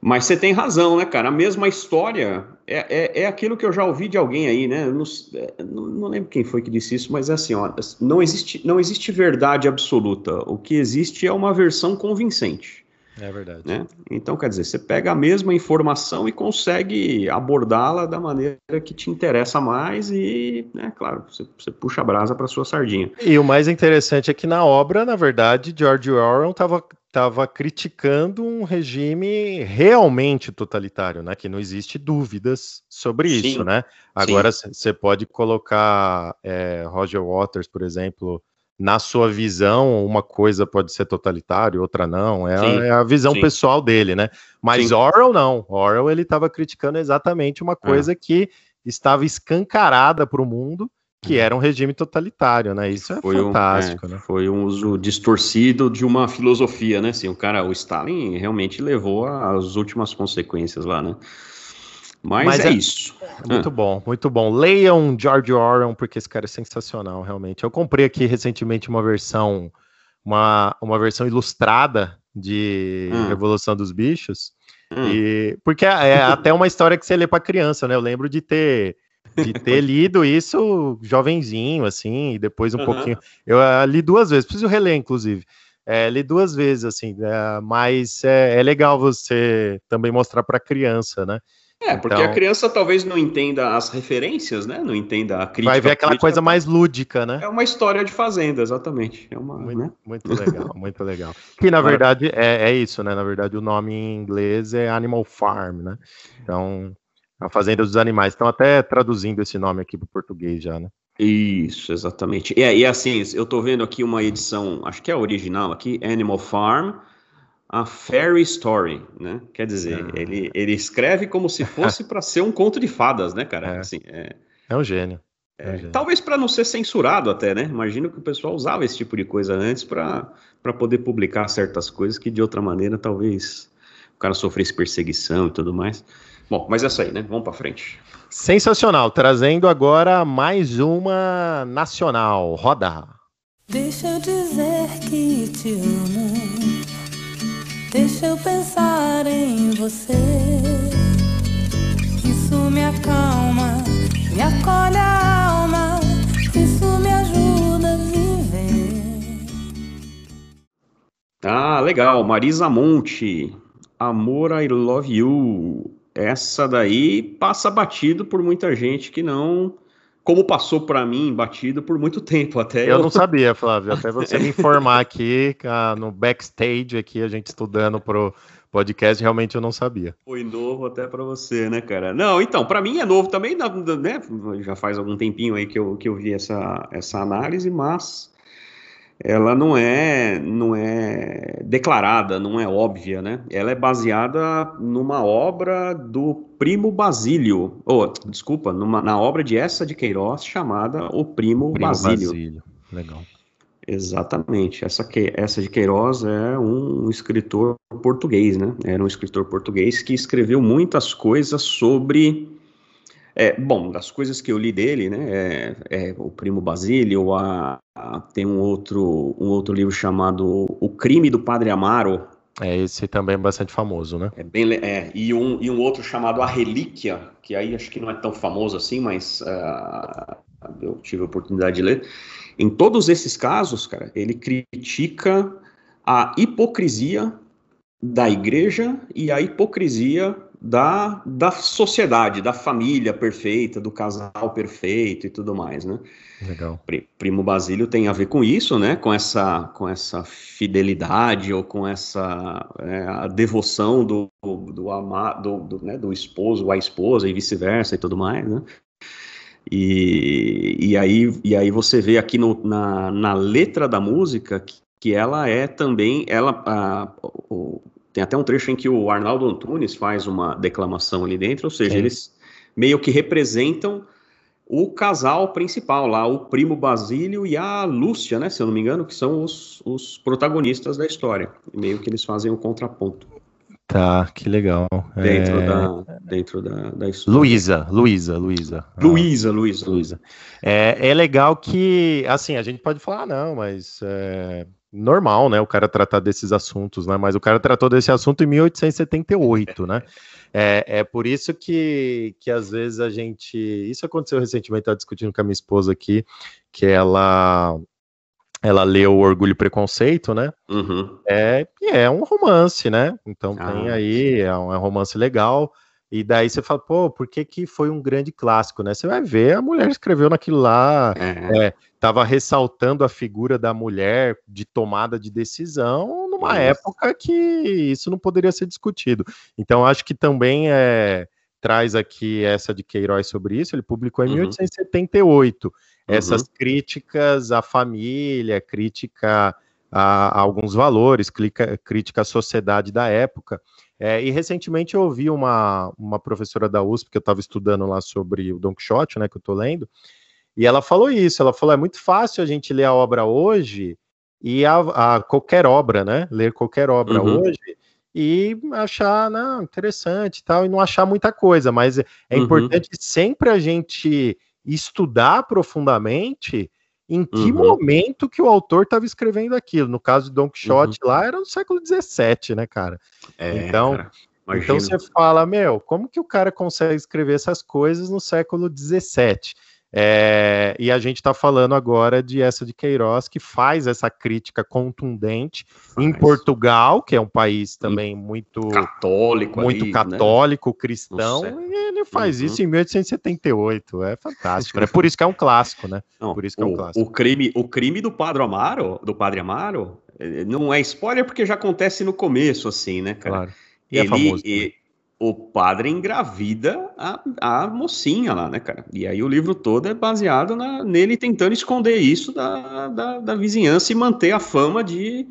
Mas você tem razão, né, cara? A mesma história é, é, é aquilo que eu já ouvi de alguém aí, né? Não, é, não, não, lembro quem foi que disse isso, mas é assim, ó, não existe, não existe verdade absoluta. O que existe é uma versão convincente. É verdade. Né? Então, quer dizer, você pega a mesma informação e consegue abordá-la da maneira que te interessa mais e, né, claro, você, você puxa a brasa para sua sardinha. E o mais interessante é que na obra, na verdade, George Orwell estava estava criticando um regime realmente totalitário, né? Que não existe dúvidas sobre Sim. isso, né? Agora você pode colocar é, Roger Waters, por exemplo, na sua visão, uma coisa pode ser totalitária, outra não. É, sim, é a visão sim. pessoal dele, né? Mas sim. Orwell não. Orwell ele estava criticando exatamente uma coisa é. que estava escancarada para o mundo, que uhum. era um regime totalitário, né? Isso é foi fantástico, um, é, né? Foi um uso distorcido de uma filosofia, né? Assim, o cara, o Stalin realmente levou às últimas consequências lá, né? Mas, Mas é, é, isso. Muito ah. bom, muito bom. Leiam George Orwell, porque esse cara é sensacional, realmente. Eu comprei aqui recentemente uma versão, uma, uma versão ilustrada de hum. Revolução dos Bichos. Hum. E, porque é, é até uma história que você lê para criança, né? Eu lembro de ter de ter lido isso jovenzinho, assim, e depois um uhum. pouquinho. Eu uh, li duas vezes, preciso reler, inclusive. É, li duas vezes, assim, uh, mas é, é, legal você também mostrar para criança, né? É, porque então, a criança talvez não entenda as referências, né? Não entenda a crítica. Vai ver aquela crítica, coisa mais lúdica, né? É uma história de fazenda, exatamente. É uma, muito, né? muito legal, muito legal. Que na verdade é, é, isso, né? Na verdade, o nome em inglês é Animal Farm, né? Então, a Fazenda dos Animais. Estão até traduzindo esse nome aqui para o português já, né? Isso, exatamente. E, e assim, eu estou vendo aqui uma edição, acho que é a original aqui, Animal Farm a fairy story, né? Quer dizer, ah. ele, ele escreve como se fosse para ser um conto de fadas, né, cara? É, assim, é, é um gênio. É, é talvez para não ser censurado até, né? Imagino que o pessoal usava esse tipo de coisa antes para poder publicar certas coisas que de outra maneira talvez o cara sofresse perseguição e tudo mais. Bom, mas é isso aí, né? Vamos para frente. Sensacional. Trazendo agora mais uma nacional. Roda. Deixa eu dizer que te amo. Deixa eu pensar em você. Isso me acalma, me acolhe a alma. Isso me ajuda a viver. Ah, legal. Marisa Monte. Amor, I love you. Essa daí passa batido por muita gente que não como passou para mim batido por muito tempo até. Eu, eu... não sabia, Flávio, até você me informar aqui no backstage aqui a gente estudando pro podcast, realmente eu não sabia. Foi novo até para você, né, cara? Não, então, para mim é novo também, né? Já faz algum tempinho aí que eu, que eu vi essa, essa análise, mas ela não é não é declarada, não é óbvia, né? Ela é baseada numa obra do Primo Basílio, ou oh, desculpa, numa, na obra de essa de Queiroz chamada O Primo, Primo Basílio. Basílio. Legal. Exatamente. Essa, que, essa de Queiroz é um escritor português, né? Era um escritor português que escreveu muitas coisas sobre é, bom, das coisas que eu li dele, né, é, é o Primo Basílio, a, a, tem um outro, um outro livro chamado O Crime do Padre Amaro. É, esse também é bastante famoso, né? É bem, é, e, um, e um outro chamado A Relíquia, que aí acho que não é tão famoso assim, mas uh, eu tive a oportunidade de ler. Em todos esses casos, cara, ele critica a hipocrisia da igreja e a hipocrisia da, da sociedade, da família perfeita, do casal perfeito e tudo mais, né? Legal. Primo Basílio tem a ver com isso, né? Com essa, com essa fidelidade ou com essa é, a devoção do, do, amado, do, do, né, do esposo à esposa e vice-versa e tudo mais, né? E, e, aí, e aí você vê aqui no, na, na letra da música que, que ela é também, ela, a, o, tem até um trecho em que o Arnaldo Antunes faz uma declamação ali dentro, ou seja, Sim. eles meio que representam o casal principal lá, o primo Basílio e a Lúcia, né, se eu não me engano, que são os, os protagonistas da história. Meio que eles fazem um contraponto. Tá, que legal. Dentro, é... da, dentro da, da história. Luísa, Luísa, Luísa. Luísa, Luísa. Luísa. É, é legal que, assim, a gente pode falar, ah, não, mas é, normal, né, o cara tratar desses assuntos, né, mas o cara tratou desse assunto em 1878, né, é, é por isso que, que às vezes a gente, isso aconteceu recentemente, estava discutindo com a minha esposa aqui, que ela ela leu Orgulho e Preconceito, né? Uhum. É, e é um romance, né? Então ah, tem aí, é um, é um, romance legal. E daí você fala, pô, por que, que foi um grande clássico, né? Você vai ver, a mulher escreveu naquilo lá, é. É, tava ressaltando a figura da mulher de tomada de decisão numa isso. época que isso não poderia ser discutido. Então, acho que também é, traz aqui essa de Queiroz sobre isso, ele publicou em uhum. 1878. Uhum. Essas críticas à família, crítica a, a alguns valores, crítica, crítica à sociedade da época. É, e recentemente eu ouvi uma, uma professora da USP, que eu estava estudando lá sobre o Don Quixote, né, que eu estou lendo, e ela falou isso, ela falou, é muito fácil a gente ler a obra hoje e a, a qualquer obra, né? Ler qualquer obra uhum. hoje e achar, não, interessante e tal, e não achar muita coisa, mas é uhum. importante sempre a gente estudar profundamente em que uhum. momento que o autor estava escrevendo aquilo. No caso de Don Quixote uhum. lá, era no século XVII, né, cara? É, então, cara, então você fala, meu, como que o cara consegue escrever essas coisas no século XVII? É, e a gente está falando agora de essa de Queiroz, que faz essa crítica contundente faz. em Portugal, que é um país também muito católico, muito né? católico, né? cristão, e ele faz uhum. isso em 1878. É fantástico, né? Por isso que é um clássico, né? Não, Por isso que é um clássico. O crime, o crime do Padre Amaro, do Padre Amaro, eh, não é spoiler porque já acontece no começo, assim, né, cara? Claro. É ele, é famoso, e, o padre engravida a, a mocinha lá, né, cara? E aí o livro todo é baseado na, nele tentando esconder isso da, da, da vizinhança e manter a fama de,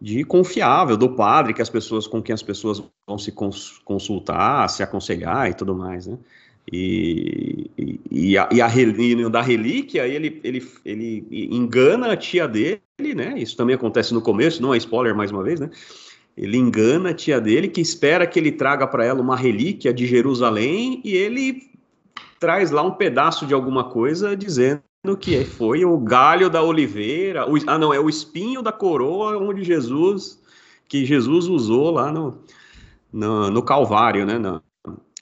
de confiável do padre que as pessoas com quem as pessoas vão se cons consultar, se aconselhar e tudo mais, né? E, e, e, a, e a da relíquia ele, ele, ele engana a tia dele, né? Isso também acontece no começo, não é spoiler mais uma vez, né? Ele engana a tia dele que espera que ele traga para ela uma relíquia de Jerusalém e ele traz lá um pedaço de alguma coisa dizendo que foi o galho da oliveira, o, ah não, é o espinho da coroa onde Jesus, que Jesus usou lá no, no, no Calvário, né, na,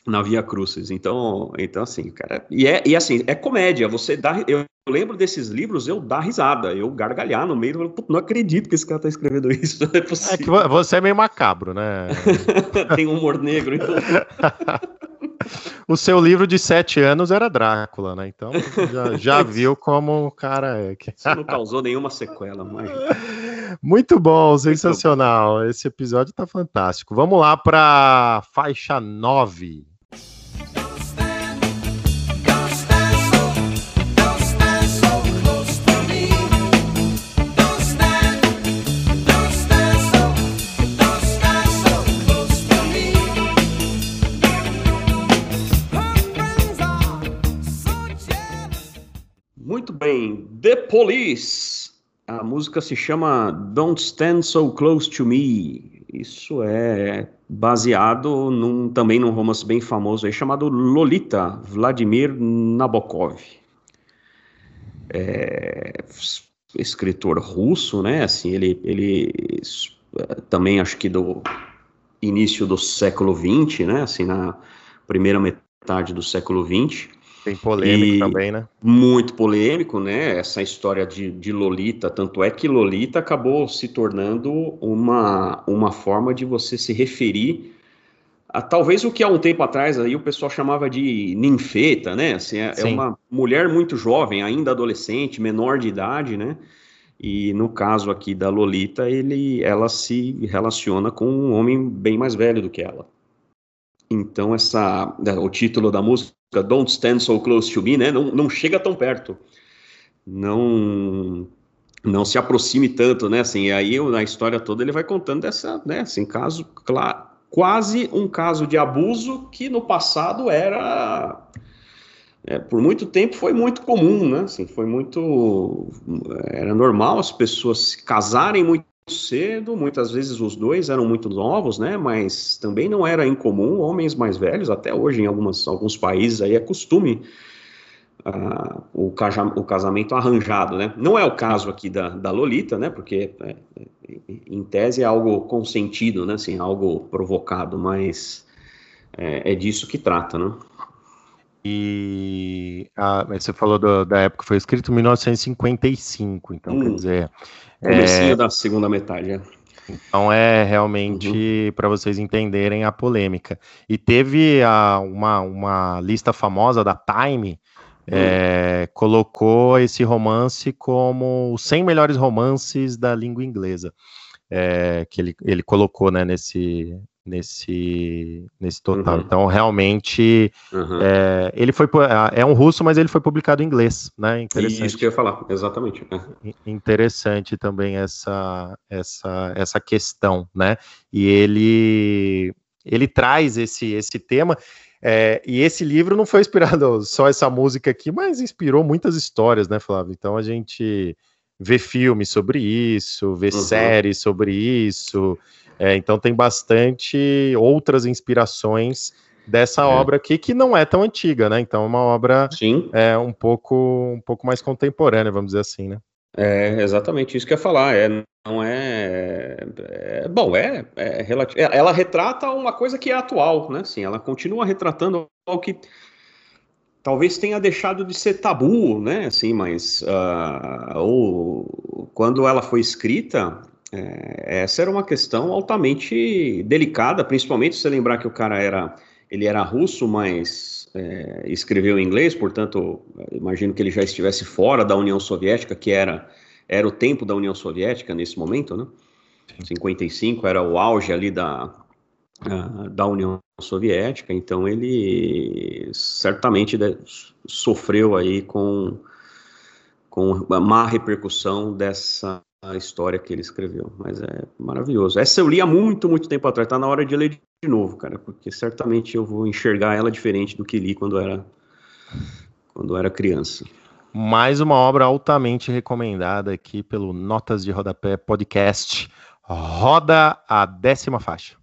na Via Crucis. Então, então assim, cara, e é e assim, é comédia, você dá, eu lembro desses livros, eu dar risada, eu gargalhar no meio, não acredito que esse cara tá escrevendo isso, é possível. É que você é meio macabro, né? Tem um humor negro, então. o seu livro de sete anos era Drácula, né? Então já, já viu como o cara é. Isso não causou nenhuma sequela, mas. Muito bom, sensacional. Esse episódio tá fantástico. Vamos lá para faixa 9. Police. A música se chama Don't Stand So Close to Me. Isso é baseado num, também num romance bem famoso aí chamado Lolita, Vladimir Nabokov. É, escritor russo, né? Assim, ele, ele também acho que do início do século XX, né? Assim, na primeira metade do século XX. Bem polêmico e também, né? Muito polêmico, né? Essa história de, de Lolita. Tanto é que Lolita acabou se tornando uma, uma forma de você se referir a talvez o que há um tempo atrás aí o pessoal chamava de ninfeta, né? Assim, é, é uma mulher muito jovem, ainda adolescente, menor de idade, né? E no caso aqui da Lolita, ele, ela se relaciona com um homem bem mais velho do que ela. Então, essa, o título da música Don't Stand So Close to Me, né? Não, não chega tão perto. Não não se aproxime tanto, né? Assim, e aí na história toda ele vai contando dessa, né? Assim, caso claro, quase um caso de abuso que no passado era é, por muito tempo foi muito comum, né? Assim, foi muito era normal as pessoas se casarem muito cedo, muitas vezes os dois eram muito novos, né? Mas também não era incomum homens mais velhos, até hoje em algumas, alguns países aí é costume uh, o, caja, o, casamento arranjado, né? Não é o caso aqui da, da Lolita, né? Porque é, é, em tese é algo consentido, né? Assim, algo provocado, mas é, é disso que trata, né? E a, você falou do, da época, foi escrito em 1955, então hum. quer dizer Comecinho é... da segunda metade, é. Então é realmente uhum. para vocês entenderem a polêmica. E teve a, uma, uma lista famosa da Time, uhum. é, colocou esse romance como os 100 melhores romances da língua inglesa. É, que ele, ele colocou né, nesse, nesse, nesse total. Uhum. Então, realmente, uhum. é, ele foi é um russo, mas ele foi publicado em inglês, né? Interessante. Isso que eu ia falar, exatamente. É. Interessante também essa, essa, essa questão, né? E ele ele traz esse, esse tema. É, e esse livro não foi inspirado só essa música aqui, mas inspirou muitas histórias, né, Flávio? Então a gente vê filmes sobre isso, vê uhum. séries sobre isso. É, então tem bastante outras inspirações dessa é. obra aqui que não é tão antiga, né? Então é uma obra Sim. É, um pouco um pouco mais contemporânea, vamos dizer assim, né? É exatamente isso que eu ia falar. É, não é, é bom, é, é relativo. É, ela retrata uma coisa que é atual, né? Sim, ela continua retratando algo que talvez tenha deixado de ser tabu, né? Assim, mas uh, ou, quando ela foi escrita, é, essa era uma questão altamente delicada, principalmente se você lembrar que o cara era, ele era russo, mas é, escreveu em inglês, portanto, imagino que ele já estivesse fora da União Soviética, que era, era o tempo da União Soviética nesse momento, né? 55 era o auge ali da, da União Soviética, então ele certamente sofreu aí com, com a má repercussão dessa história que ele escreveu, mas é maravilhoso. Essa eu li há muito, muito tempo atrás, tá na hora de ler de novo, cara, porque certamente eu vou enxergar ela diferente do que li quando era quando era criança. Mais uma obra altamente recomendada aqui pelo Notas de Rodapé Podcast. Roda a décima faixa.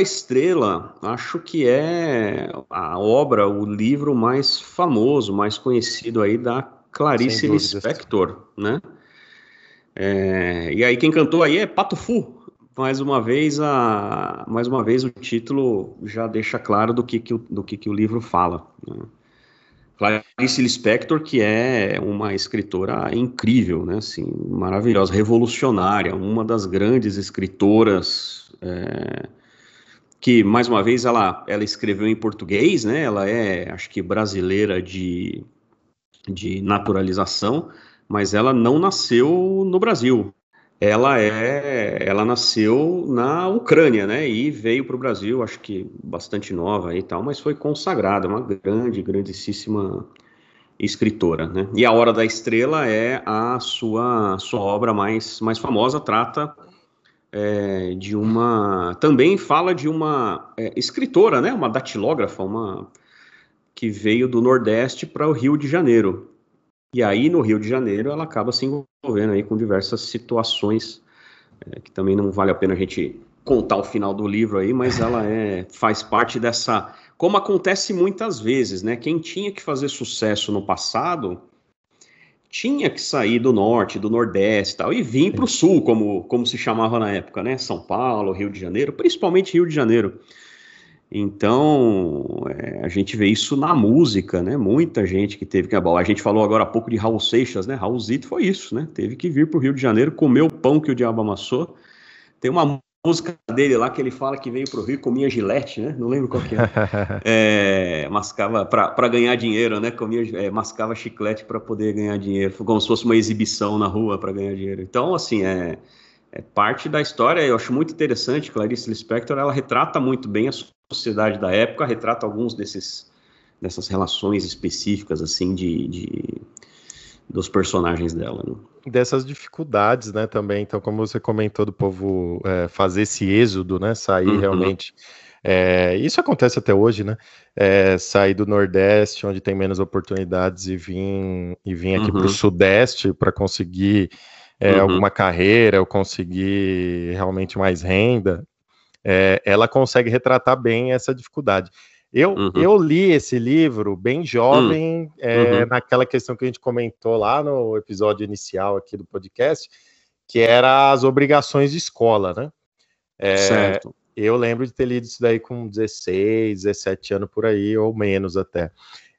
Bem, A Hora da Estrela, acho que é a obra, o livro mais famoso, mais conhecido aí da Clarice Lispector, né? É, e aí quem cantou aí é Pato Fu. Mais uma vez, a, mais uma vez o título já deixa claro do que, que, do que, que o livro fala. Né? Clarice Lispector, que é uma escritora incrível, né? Assim, maravilhosa, revolucionária, uma das grandes escritoras é, que mais uma vez ela, ela escreveu em português, né? Ela é, acho que brasileira de, de naturalização, mas ela não nasceu no Brasil. Ela é, ela nasceu na Ucrânia, né? E veio para o Brasil, acho que bastante nova e tal, mas foi consagrada, uma grande, grandíssima escritora, né? E a Hora da Estrela é a sua sua obra mais mais famosa, trata é, de uma. Também fala de uma é, escritora, né? Uma datilógrafa, uma que veio do Nordeste para o Rio de Janeiro. E aí, no Rio de Janeiro, ela acaba se envolvendo aí com diversas situações é, que também não vale a pena a gente contar o final do livro aí, mas ela é faz parte dessa, como acontece muitas vezes, né? Quem tinha que fazer sucesso no passado tinha que sair do norte, do nordeste e tal, e vir para o sul, como, como se chamava na época, né? São Paulo, Rio de Janeiro, principalmente Rio de Janeiro. Então, é, a gente vê isso na música, né? Muita gente que teve que. A gente falou agora há pouco de Raul Seixas, né? Raulzito foi isso, né? Teve que vir para o Rio de Janeiro, comer o pão que o diabo amassou. Tem uma música dele lá que ele fala que veio pro Rio com comia gilete, né? Não lembro qual que é. é mascava para ganhar dinheiro, né? Comia, é, mascava chiclete para poder ganhar dinheiro, como se fosse uma exibição na rua para ganhar dinheiro. Então, assim, é, é, parte da história. Eu acho muito interessante. Clarice Lispector, ela retrata muito bem a sociedade da época, retrata alguns desses dessas relações específicas assim de, de dos personagens dela. Né? Dessas dificuldades, né, também. Então, como você comentou do povo é, fazer esse êxodo, né, sair uhum. realmente. É, isso acontece até hoje, né? É, sair do Nordeste, onde tem menos oportunidades, e vir, e vir aqui uhum. para o Sudeste para conseguir é, uhum. alguma carreira ou conseguir realmente mais renda. É, ela consegue retratar bem essa dificuldade. Eu, uhum. eu li esse livro bem jovem, uhum. É, naquela questão que a gente comentou lá no episódio inicial aqui do podcast, que era as obrigações de escola, né? É, certo. Eu lembro de ter lido isso daí com 16, 17 anos por aí, ou menos até.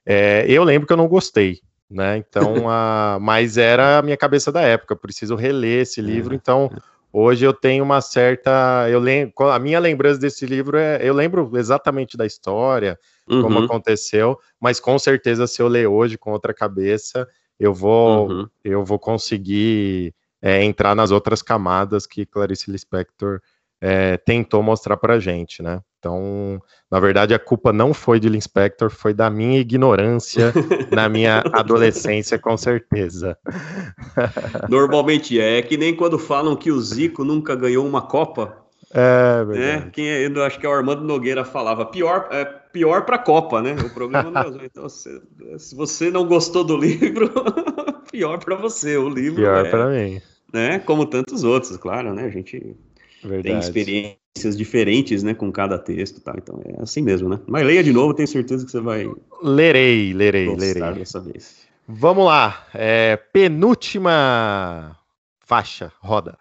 É, eu lembro que eu não gostei, né? Então, a, mas era a minha cabeça da época, preciso reler esse livro, é. então Hoje eu tenho uma certa. Eu lembro, a minha lembrança desse livro é. Eu lembro exatamente da história, uhum. como aconteceu, mas com certeza, se eu ler hoje com outra cabeça, eu vou, uhum. eu vou conseguir é, entrar nas outras camadas que Clarice Lispector é, tentou mostrar para gente, né? Então, na verdade, a culpa não foi de Inspector, foi da minha ignorância na minha adolescência, com certeza. Normalmente é, é que nem quando falam que o Zico nunca ganhou uma Copa. É, né? verdade. Né? Quem é, eu acho que é o Armando Nogueira falava, pior, é, pior para a Copa, né? O problema não é, então, se, se você não gostou do livro, pior para você, o livro. Pior é, para mim. Né? Como tantos outros, claro, né? A gente Verdade. tem experiências diferentes, né, com cada texto, tá? Então é assim mesmo, né? Mas leia de novo, tenho certeza que você vai. Lerei, lerei, lerei. Dessa vez. Vamos lá, é, penúltima faixa, roda.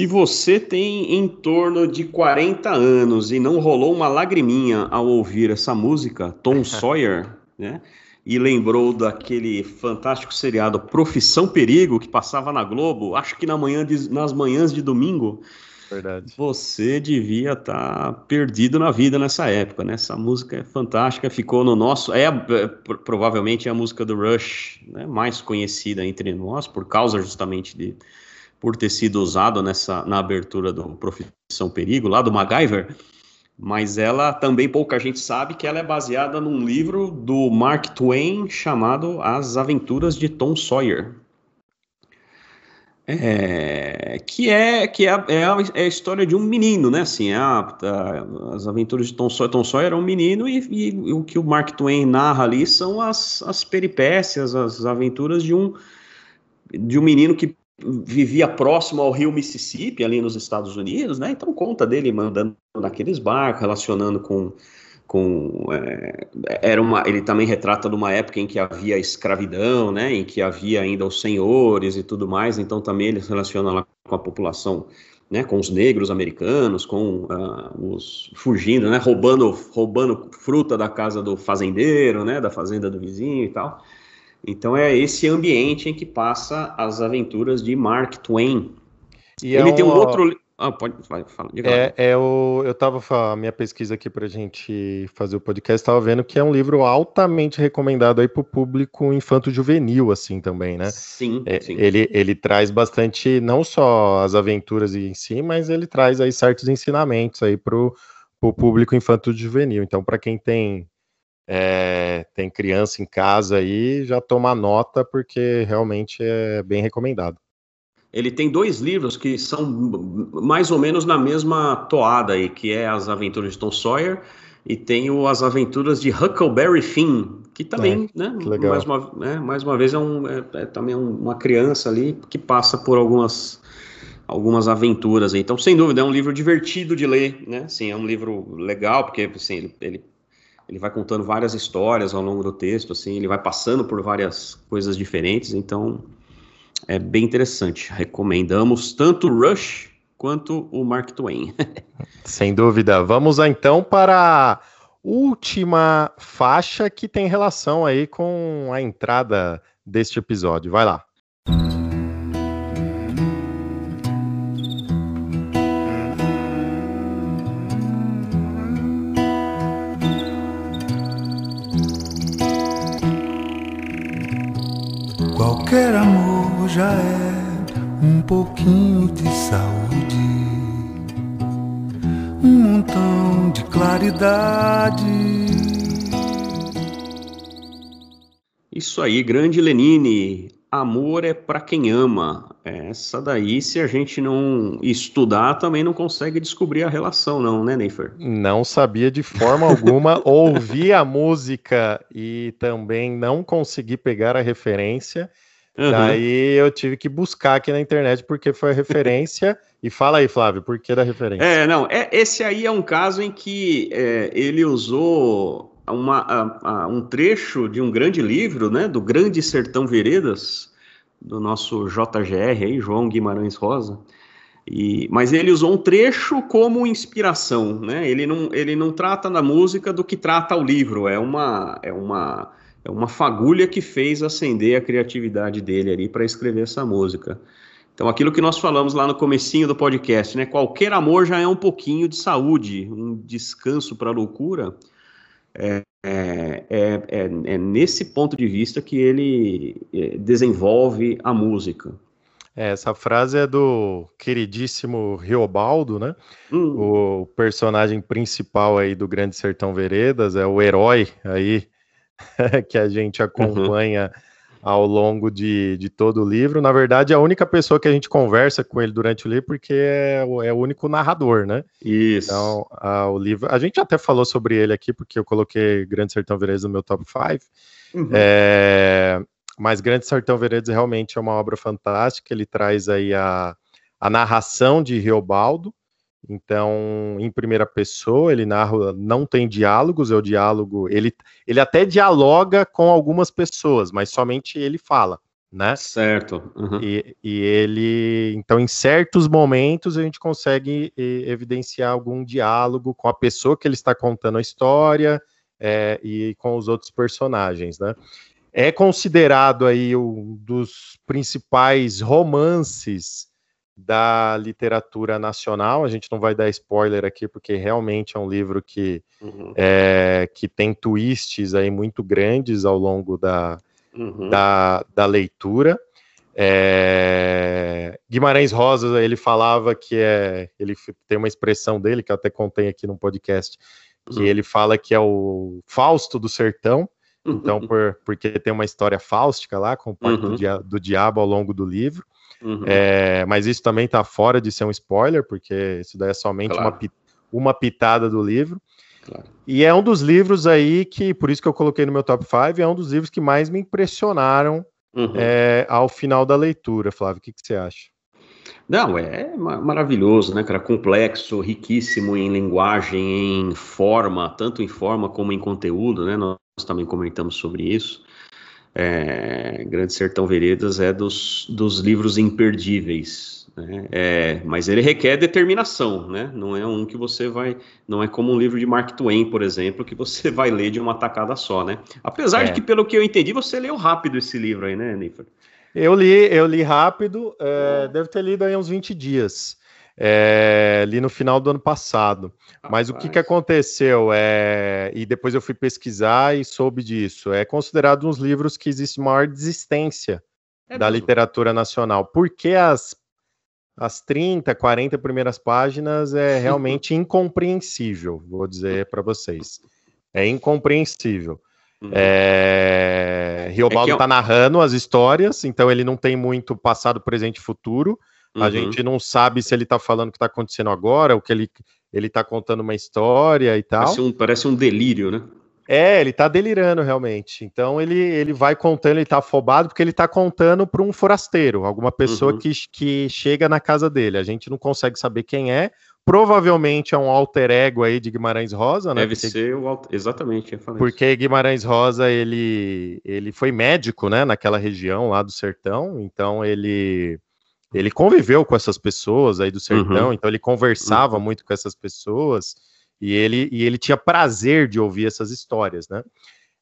Se você tem em torno de 40 anos e não rolou uma lagriminha ao ouvir essa música, Tom Sawyer, né? E lembrou daquele fantástico seriado Profissão Perigo que passava na Globo, acho que na manhã de, nas manhãs de domingo. Verdade. Você devia estar tá perdido na vida nessa época, né? Essa música é fantástica, ficou no nosso. É, é provavelmente é a música do Rush né, mais conhecida entre nós, por causa justamente de por ter sido usado nessa, na abertura do Profissão Perigo, lá do MacGyver, mas ela também pouca gente sabe que ela é baseada num livro do Mark Twain chamado As Aventuras de Tom Sawyer. É, que é que é, é, a, é, a, história de um menino, né? Assim, é a, a, as aventuras de Tom Sawyer. Tom Sawyer era um menino e, e, e, o que o Mark Twain narra ali são as, as peripécias, as aventuras de um de um menino que vivia próximo ao rio Mississippi, ali nos Estados Unidos, né? Então conta dele mandando naqueles barcos, relacionando com com é, era uma ele também retrata de uma época em que havia escravidão, né? Em que havia ainda os senhores e tudo mais. Então também ele se relaciona lá com a população, né? Com os negros americanos, com uh, os fugindo, né? Roubando roubando fruta da casa do fazendeiro, né? Da fazenda do vizinho e tal. Então é esse ambiente em que passa as aventuras de Mark Twain. E Ele é tem um outro. Ah, pode vai, fala. É, é o, eu estava a minha pesquisa aqui para a gente fazer o podcast, estava vendo que é um livro altamente recomendado aí para o público infanto-juvenil, assim também, né? Sim, é, sim. Ele, ele traz bastante, não só as aventuras em si, mas ele traz aí certos ensinamentos aí para o público infanto-juvenil. Então, para quem tem é, tem criança em casa aí, já toma nota, porque realmente é bem recomendado. Ele tem dois livros que são mais ou menos na mesma toada aí, que é As Aventuras de Tom Sawyer e tem o As Aventuras de Huckleberry Finn, que também, é, né, que mais, uma, né, mais uma vez é, um, é, é também uma criança ali que passa por algumas algumas aventuras. Então, sem dúvida, é um livro divertido de ler, né? Sim, é um livro legal, porque assim, ele, ele ele vai contando várias histórias ao longo do texto, assim, ele vai passando por várias coisas diferentes, então é bem interessante. Recomendamos tanto Rush quanto o Mark Twain. Sem dúvida. Vamos então para a última faixa que tem relação aí com a entrada deste episódio. Vai lá. Qualquer amor já é um pouquinho de saúde, um montão de claridade. Isso aí, grande Lenine. Amor é para quem ama. Essa daí, se a gente não estudar, também não consegue descobrir a relação, não, né, Neifer? Não sabia de forma alguma. Ouvi a música e também não consegui pegar a referência. Uhum. Daí eu tive que buscar aqui na internet porque foi a referência. e fala aí, Flávio, por que da referência? É, não, é, esse aí é um caso em que é, ele usou uma, a, a, um trecho de um grande livro, né, do Grande Sertão Veredas, do nosso JGR aí, João Guimarães Rosa. E, mas ele usou um trecho como inspiração, né? Ele não, ele não trata da música do que trata o livro. É uma, é uma é uma fagulha que fez acender a criatividade dele ali para escrever essa música. Então, aquilo que nós falamos lá no comecinho do podcast, né? Qualquer amor já é um pouquinho de saúde, um descanso para a loucura. É, é, é, é, nesse ponto de vista que ele é, desenvolve a música. É, essa frase é do queridíssimo Riobaldo, né? Hum. O personagem principal aí do Grande Sertão Veredas, é o herói aí que a gente acompanha uhum. Ao longo de, de todo o livro. Na verdade, é a única pessoa que a gente conversa com ele durante o livro, porque é o, é o único narrador, né? Isso. Então, a, o livro. A gente até falou sobre ele aqui, porque eu coloquei Grande Sertão Veredas no meu top 5. Uhum. É, mas Grande Sertão Veredas realmente é uma obra fantástica. Ele traz aí a, a narração de Riobaldo, então, em primeira pessoa, ele narra, não tem diálogos, é o diálogo, ele, ele até dialoga com algumas pessoas, mas somente ele fala. né? Certo. Uhum. E, e, ele, então, em certos momentos, a gente consegue evidenciar algum diálogo com a pessoa que ele está contando a história é, e com os outros personagens, né? É considerado aí um dos principais romances da literatura nacional. A gente não vai dar spoiler aqui, porque realmente é um livro que, uhum. é, que tem twists aí muito grandes ao longo da, uhum. da, da, leitura. É, Guimarães Rosa, ele falava que é. Ele tem uma expressão dele, que eu até contei aqui no podcast, que uhum. ele fala que é o Fausto do sertão. Então, uhum. por, porque tem uma história fáustica lá, com o pacto do, uhum. do diabo ao longo do livro. Uhum. É, mas isso também está fora de ser um spoiler, porque isso daí é somente claro. uma, uma pitada do livro. Claro. E é um dos livros aí que, por isso que eu coloquei no meu top 5, é um dos livros que mais me impressionaram uhum. é, ao final da leitura. Flávio, o que, que você acha? Não, é maravilhoso, né, cara? Complexo, riquíssimo em linguagem, em forma, tanto em forma como em conteúdo, né? Nós também comentamos sobre isso. É, Grande Sertão Veredas é dos, dos livros imperdíveis, né? é, mas ele requer determinação, né? Não é um que você vai, não é como um livro de Mark Twain, por exemplo, que você vai ler de uma tacada só, né? Apesar é. de que, pelo que eu entendi, você leu rápido esse livro aí, né, Nifer? Eu li, eu li rápido, é, deve ter lido aí uns 20 dias é, ali no final do ano passado. Mas o que, que aconteceu? É, e depois eu fui pesquisar e soube disso. É considerado uns livros que existe maior desistência é da mesmo. literatura nacional. Porque as, as 30, 40 primeiras páginas é realmente incompreensível, vou dizer para vocês. É incompreensível. Uhum. É... Riobaldo está é... Tá narrando as histórias, então ele não tem muito passado, presente e futuro. Uhum. A gente não sabe se ele está falando o que está acontecendo agora, o que ele ele está contando uma história e tal. Parece um, parece um delírio, né? É, ele está delirando realmente. Então ele, ele vai contando, ele está afobado porque ele está contando para um forasteiro, alguma pessoa uhum. que, que chega na casa dele. A gente não consegue saber quem é. Provavelmente é um alter ego aí de Guimarães Rosa, né? Deve porque, ser o exatamente. Porque. Guimarães Rosa ele, ele foi médico, né? Naquela região lá do sertão. Então ele ele conviveu com essas pessoas aí do sertão, uhum. então ele conversava uhum. muito com essas pessoas e ele, e ele tinha prazer de ouvir essas histórias, né?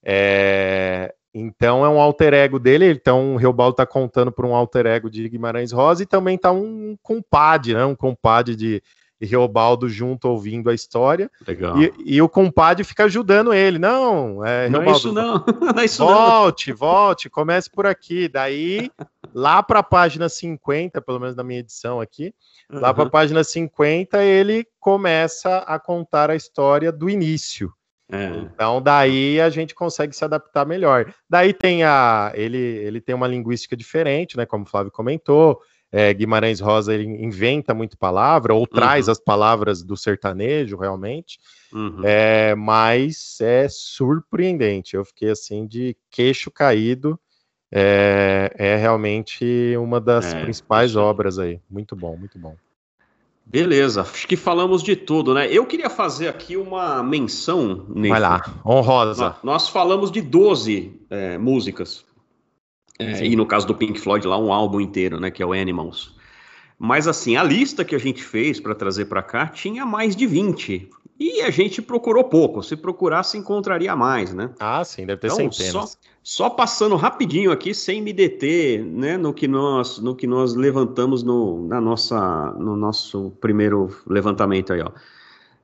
É, então é um alter ego dele, então o Reobaldo está contando para um alter ego de Guimarães Rosa e também está um compadre, né? Um compadre de, e Reobaldo junto ouvindo a história. Legal. E, e, o compadre fica ajudando ele. Não, é, não é isso não. não é isso volte, não. volte, comece por aqui. Daí, lá para a página 50, pelo menos na minha edição aqui, uhum. lá para a página 50, ele começa a contar a história do início. É. Então, daí a gente consegue se adaptar melhor. Daí tem a. Ele, ele tem uma linguística diferente, né? Como o Flávio comentou é, Guimarães Rosa ele inventa muito palavra ou uhum. traz as palavras do sertanejo realmente, uhum. é, mas é surpreendente. Eu fiquei assim de queixo caído. É, é realmente uma das é, principais obras aí. Muito bom, muito bom. Beleza, acho que falamos de tudo, né? Eu queria fazer aqui uma menção. Vai lá, honrosa. Nós, nós falamos de 12 é, músicas é, e no caso do Pink Floyd lá, um álbum inteiro, né, que é o Animals. Mas assim, a lista que a gente fez para trazer para cá tinha mais de 20. E a gente procurou pouco. Se procurasse, encontraria mais, né? Ah, sim, deve ter então, centenas. Só, só, passando rapidinho aqui, sem me deter, né, no que nós, no que nós levantamos no, na nossa, no nosso primeiro levantamento aí, ó.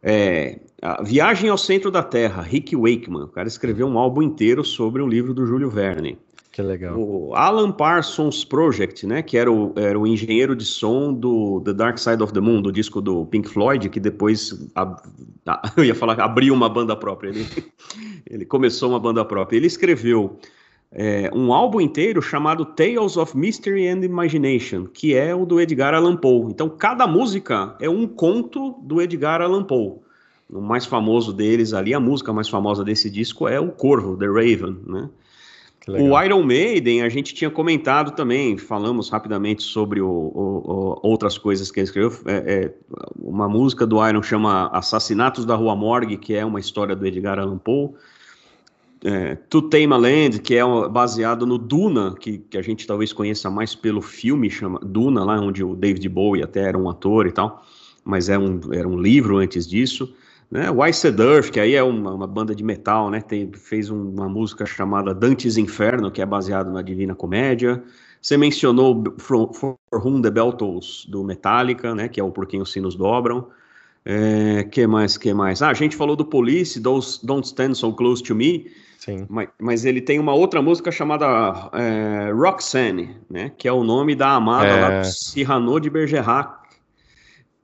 É, Viagem ao Centro da Terra, Rick Wakeman. O cara escreveu um álbum inteiro sobre o livro do Júlio Verne. Que legal. O Alan Parsons Project, né, que era o, era o engenheiro de som do The Dark Side of the Moon, do disco do Pink Floyd, que depois, a, a, eu ia falar, abriu uma banda própria. Ele, ele começou uma banda própria. Ele escreveu é, um álbum inteiro chamado Tales of Mystery and Imagination, que é o do Edgar Allan Poe. Então, cada música é um conto do Edgar Allan Poe. O mais famoso deles ali, a música mais famosa desse disco é o Corvo, The Raven, né? O Iron Maiden, a gente tinha comentado também, falamos rapidamente sobre o, o, o, outras coisas que ele escreveu. É, é, uma música do Iron chama Assassinatos da Rua Morgue, que é uma história do Edgar Allan Poe. é, To Tame a Land, que é baseado no Duna, que, que a gente talvez conheça mais pelo filme, chama Duna, lá onde o David Bowie até era um ator e tal, mas é um, era um livro antes disso. Né? Wise que aí é uma, uma, banda de metal, né? Tem, fez um, uma música chamada Dante's Inferno, que é baseado na Divina Comédia. Você mencionou For, For Whom the Bell Tolls, do Metallica, né? Que é o Por Quem os Sinos Dobram. É, que mais, que mais? Ah, a gente falou do Police, Don't Stand So Close to Me. Sim. Mas, mas ele tem uma outra música chamada é, Roxanne, né? Que é o nome da amada é... lá do Cyrano de Bergerac,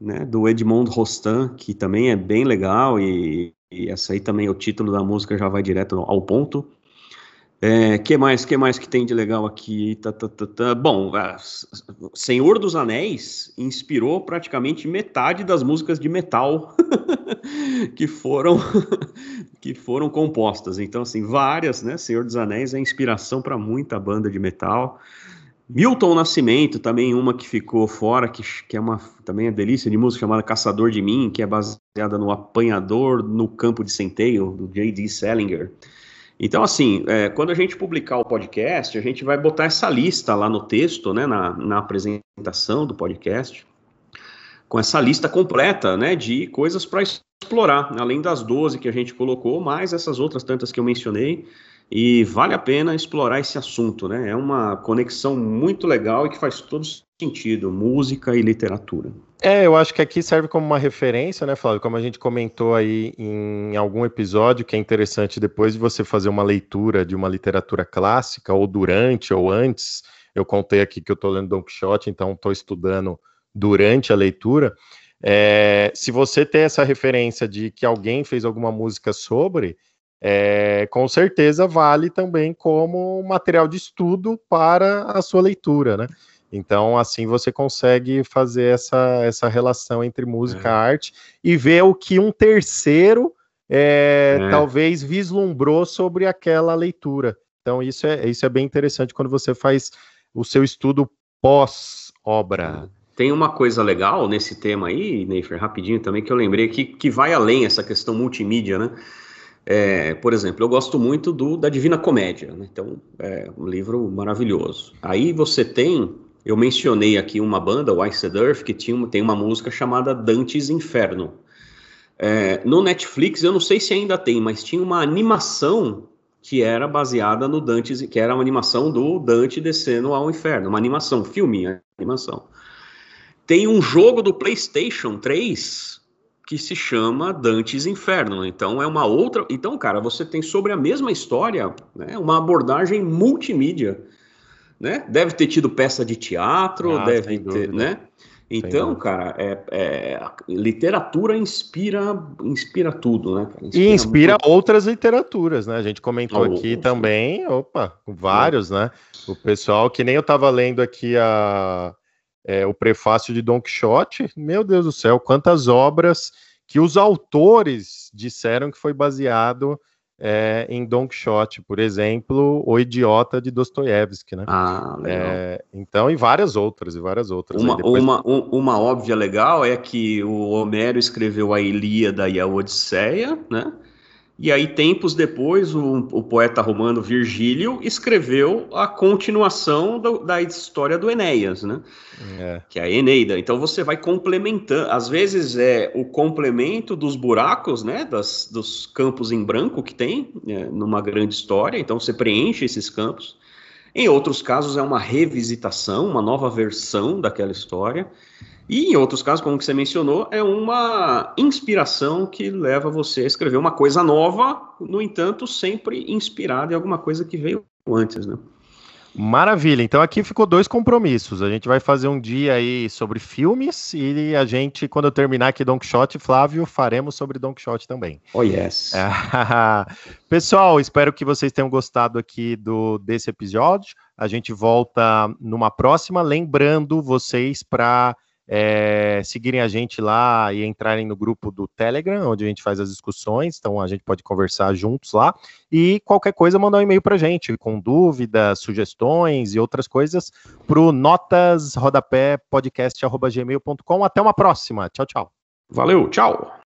né? Do Edmond Rostand, que também é bem legal e, e essa aí também, o título da música já vai direto ao ponto. É, que mais, que mais que tem de legal aqui? Tá, tá, tá, tá. Bom, Senhor dos Anéis inspirou praticamente metade das músicas de metal que foram que foram compostas. Então, assim, várias, né? Senhor dos Anéis é inspiração para muita banda de metal. Milton Nascimento, também uma que ficou fora, que, que é uma também é delícia de música chamada Caçador de Mim, que é baseada no Apanhador no Campo de Centeio, do J.D. Salinger. Então, assim, é, quando a gente publicar o podcast, a gente vai botar essa lista lá no texto, né, na, na apresentação do podcast, com essa lista completa, né, de coisas para explorar, além das 12 que a gente colocou, mais essas outras tantas que eu mencionei, e vale a pena explorar esse assunto, né? É uma conexão muito legal e que faz todo sentido, música e literatura. É, eu acho que aqui serve como uma referência, né, Flávio? Como a gente comentou aí em algum episódio, que é interessante depois de você fazer uma leitura de uma literatura clássica, ou durante ou antes. Eu contei aqui que eu estou lendo Don Quixote, então estou estudando durante a leitura. É, se você tem essa referência de que alguém fez alguma música sobre, é, com certeza vale também como material de estudo para a sua leitura, né? Então, assim você consegue fazer essa, essa relação entre música e é. arte e ver o que um terceiro é, é. talvez vislumbrou sobre aquela leitura. Então, isso é, isso é bem interessante quando você faz o seu estudo pós-obra. É. Tem uma coisa legal nesse tema aí, Neifer, rapidinho também, que eu lembrei que, que vai além essa questão multimídia, né? É, por exemplo, eu gosto muito do da Divina Comédia, né? então é um livro maravilhoso. Aí você tem eu mencionei aqui uma banda, o Iced Earth, que tinha, tem uma música chamada Dante's Inferno. É, no Netflix, eu não sei se ainda tem, mas tinha uma animação que era baseada no Dante's, que era uma animação do Dante descendo ao inferno, uma animação, filme, animação. Tem um jogo do PlayStation 3 que se chama Dante's Inferno. Então é uma outra. Então, cara, você tem sobre a mesma história, né, uma abordagem multimídia né? Deve ter tido peça de teatro, ah, deve ter, né? Então, cara, é, é, literatura inspira, inspira tudo, né? Inspira e inspira muito... outras literaturas, né? A gente comentou oh, aqui oh, também, opa, vários, né? O pessoal, que nem eu estava lendo aqui a, é, o prefácio de Don Quixote, meu Deus do céu, quantas obras que os autores disseram que foi baseado é, em Don Quixote, por exemplo, O Idiota de Dostoiévski, né? Ah, legal. É, então, e várias outras, e várias outras. Uma, depois... uma, um, uma óbvia legal é que o Homero escreveu a Ilíada e a Odisseia, né? E aí, tempos depois, o, o poeta romano Virgílio escreveu a continuação do, da história do Enéas, né? É. Que é a Eneida. Então você vai complementando. Às vezes é o complemento dos buracos, né? Das, dos campos em branco que tem é, numa grande história. Então você preenche esses campos. Em outros casos é uma revisitação, uma nova versão daquela história. E em outros casos, como você mencionou, é uma inspiração que leva você a escrever uma coisa nova, no entanto, sempre inspirada em alguma coisa que veio antes, né? Maravilha. Então aqui ficou dois compromissos. A gente vai fazer um dia aí sobre filmes e a gente, quando eu terminar aqui Don Quixote, Flávio, faremos sobre Don Quixote também. Oh, yes. Pessoal, espero que vocês tenham gostado aqui do desse episódio. A gente volta numa próxima. Lembrando vocês para é, seguirem a gente lá e entrarem no grupo do Telegram, onde a gente faz as discussões, então a gente pode conversar juntos lá. E qualquer coisa, mandar um e-mail para gente, com dúvidas, sugestões e outras coisas, para o notasrodapépodcast.gmail.com. Até uma próxima. Tchau, tchau. Valeu, tchau.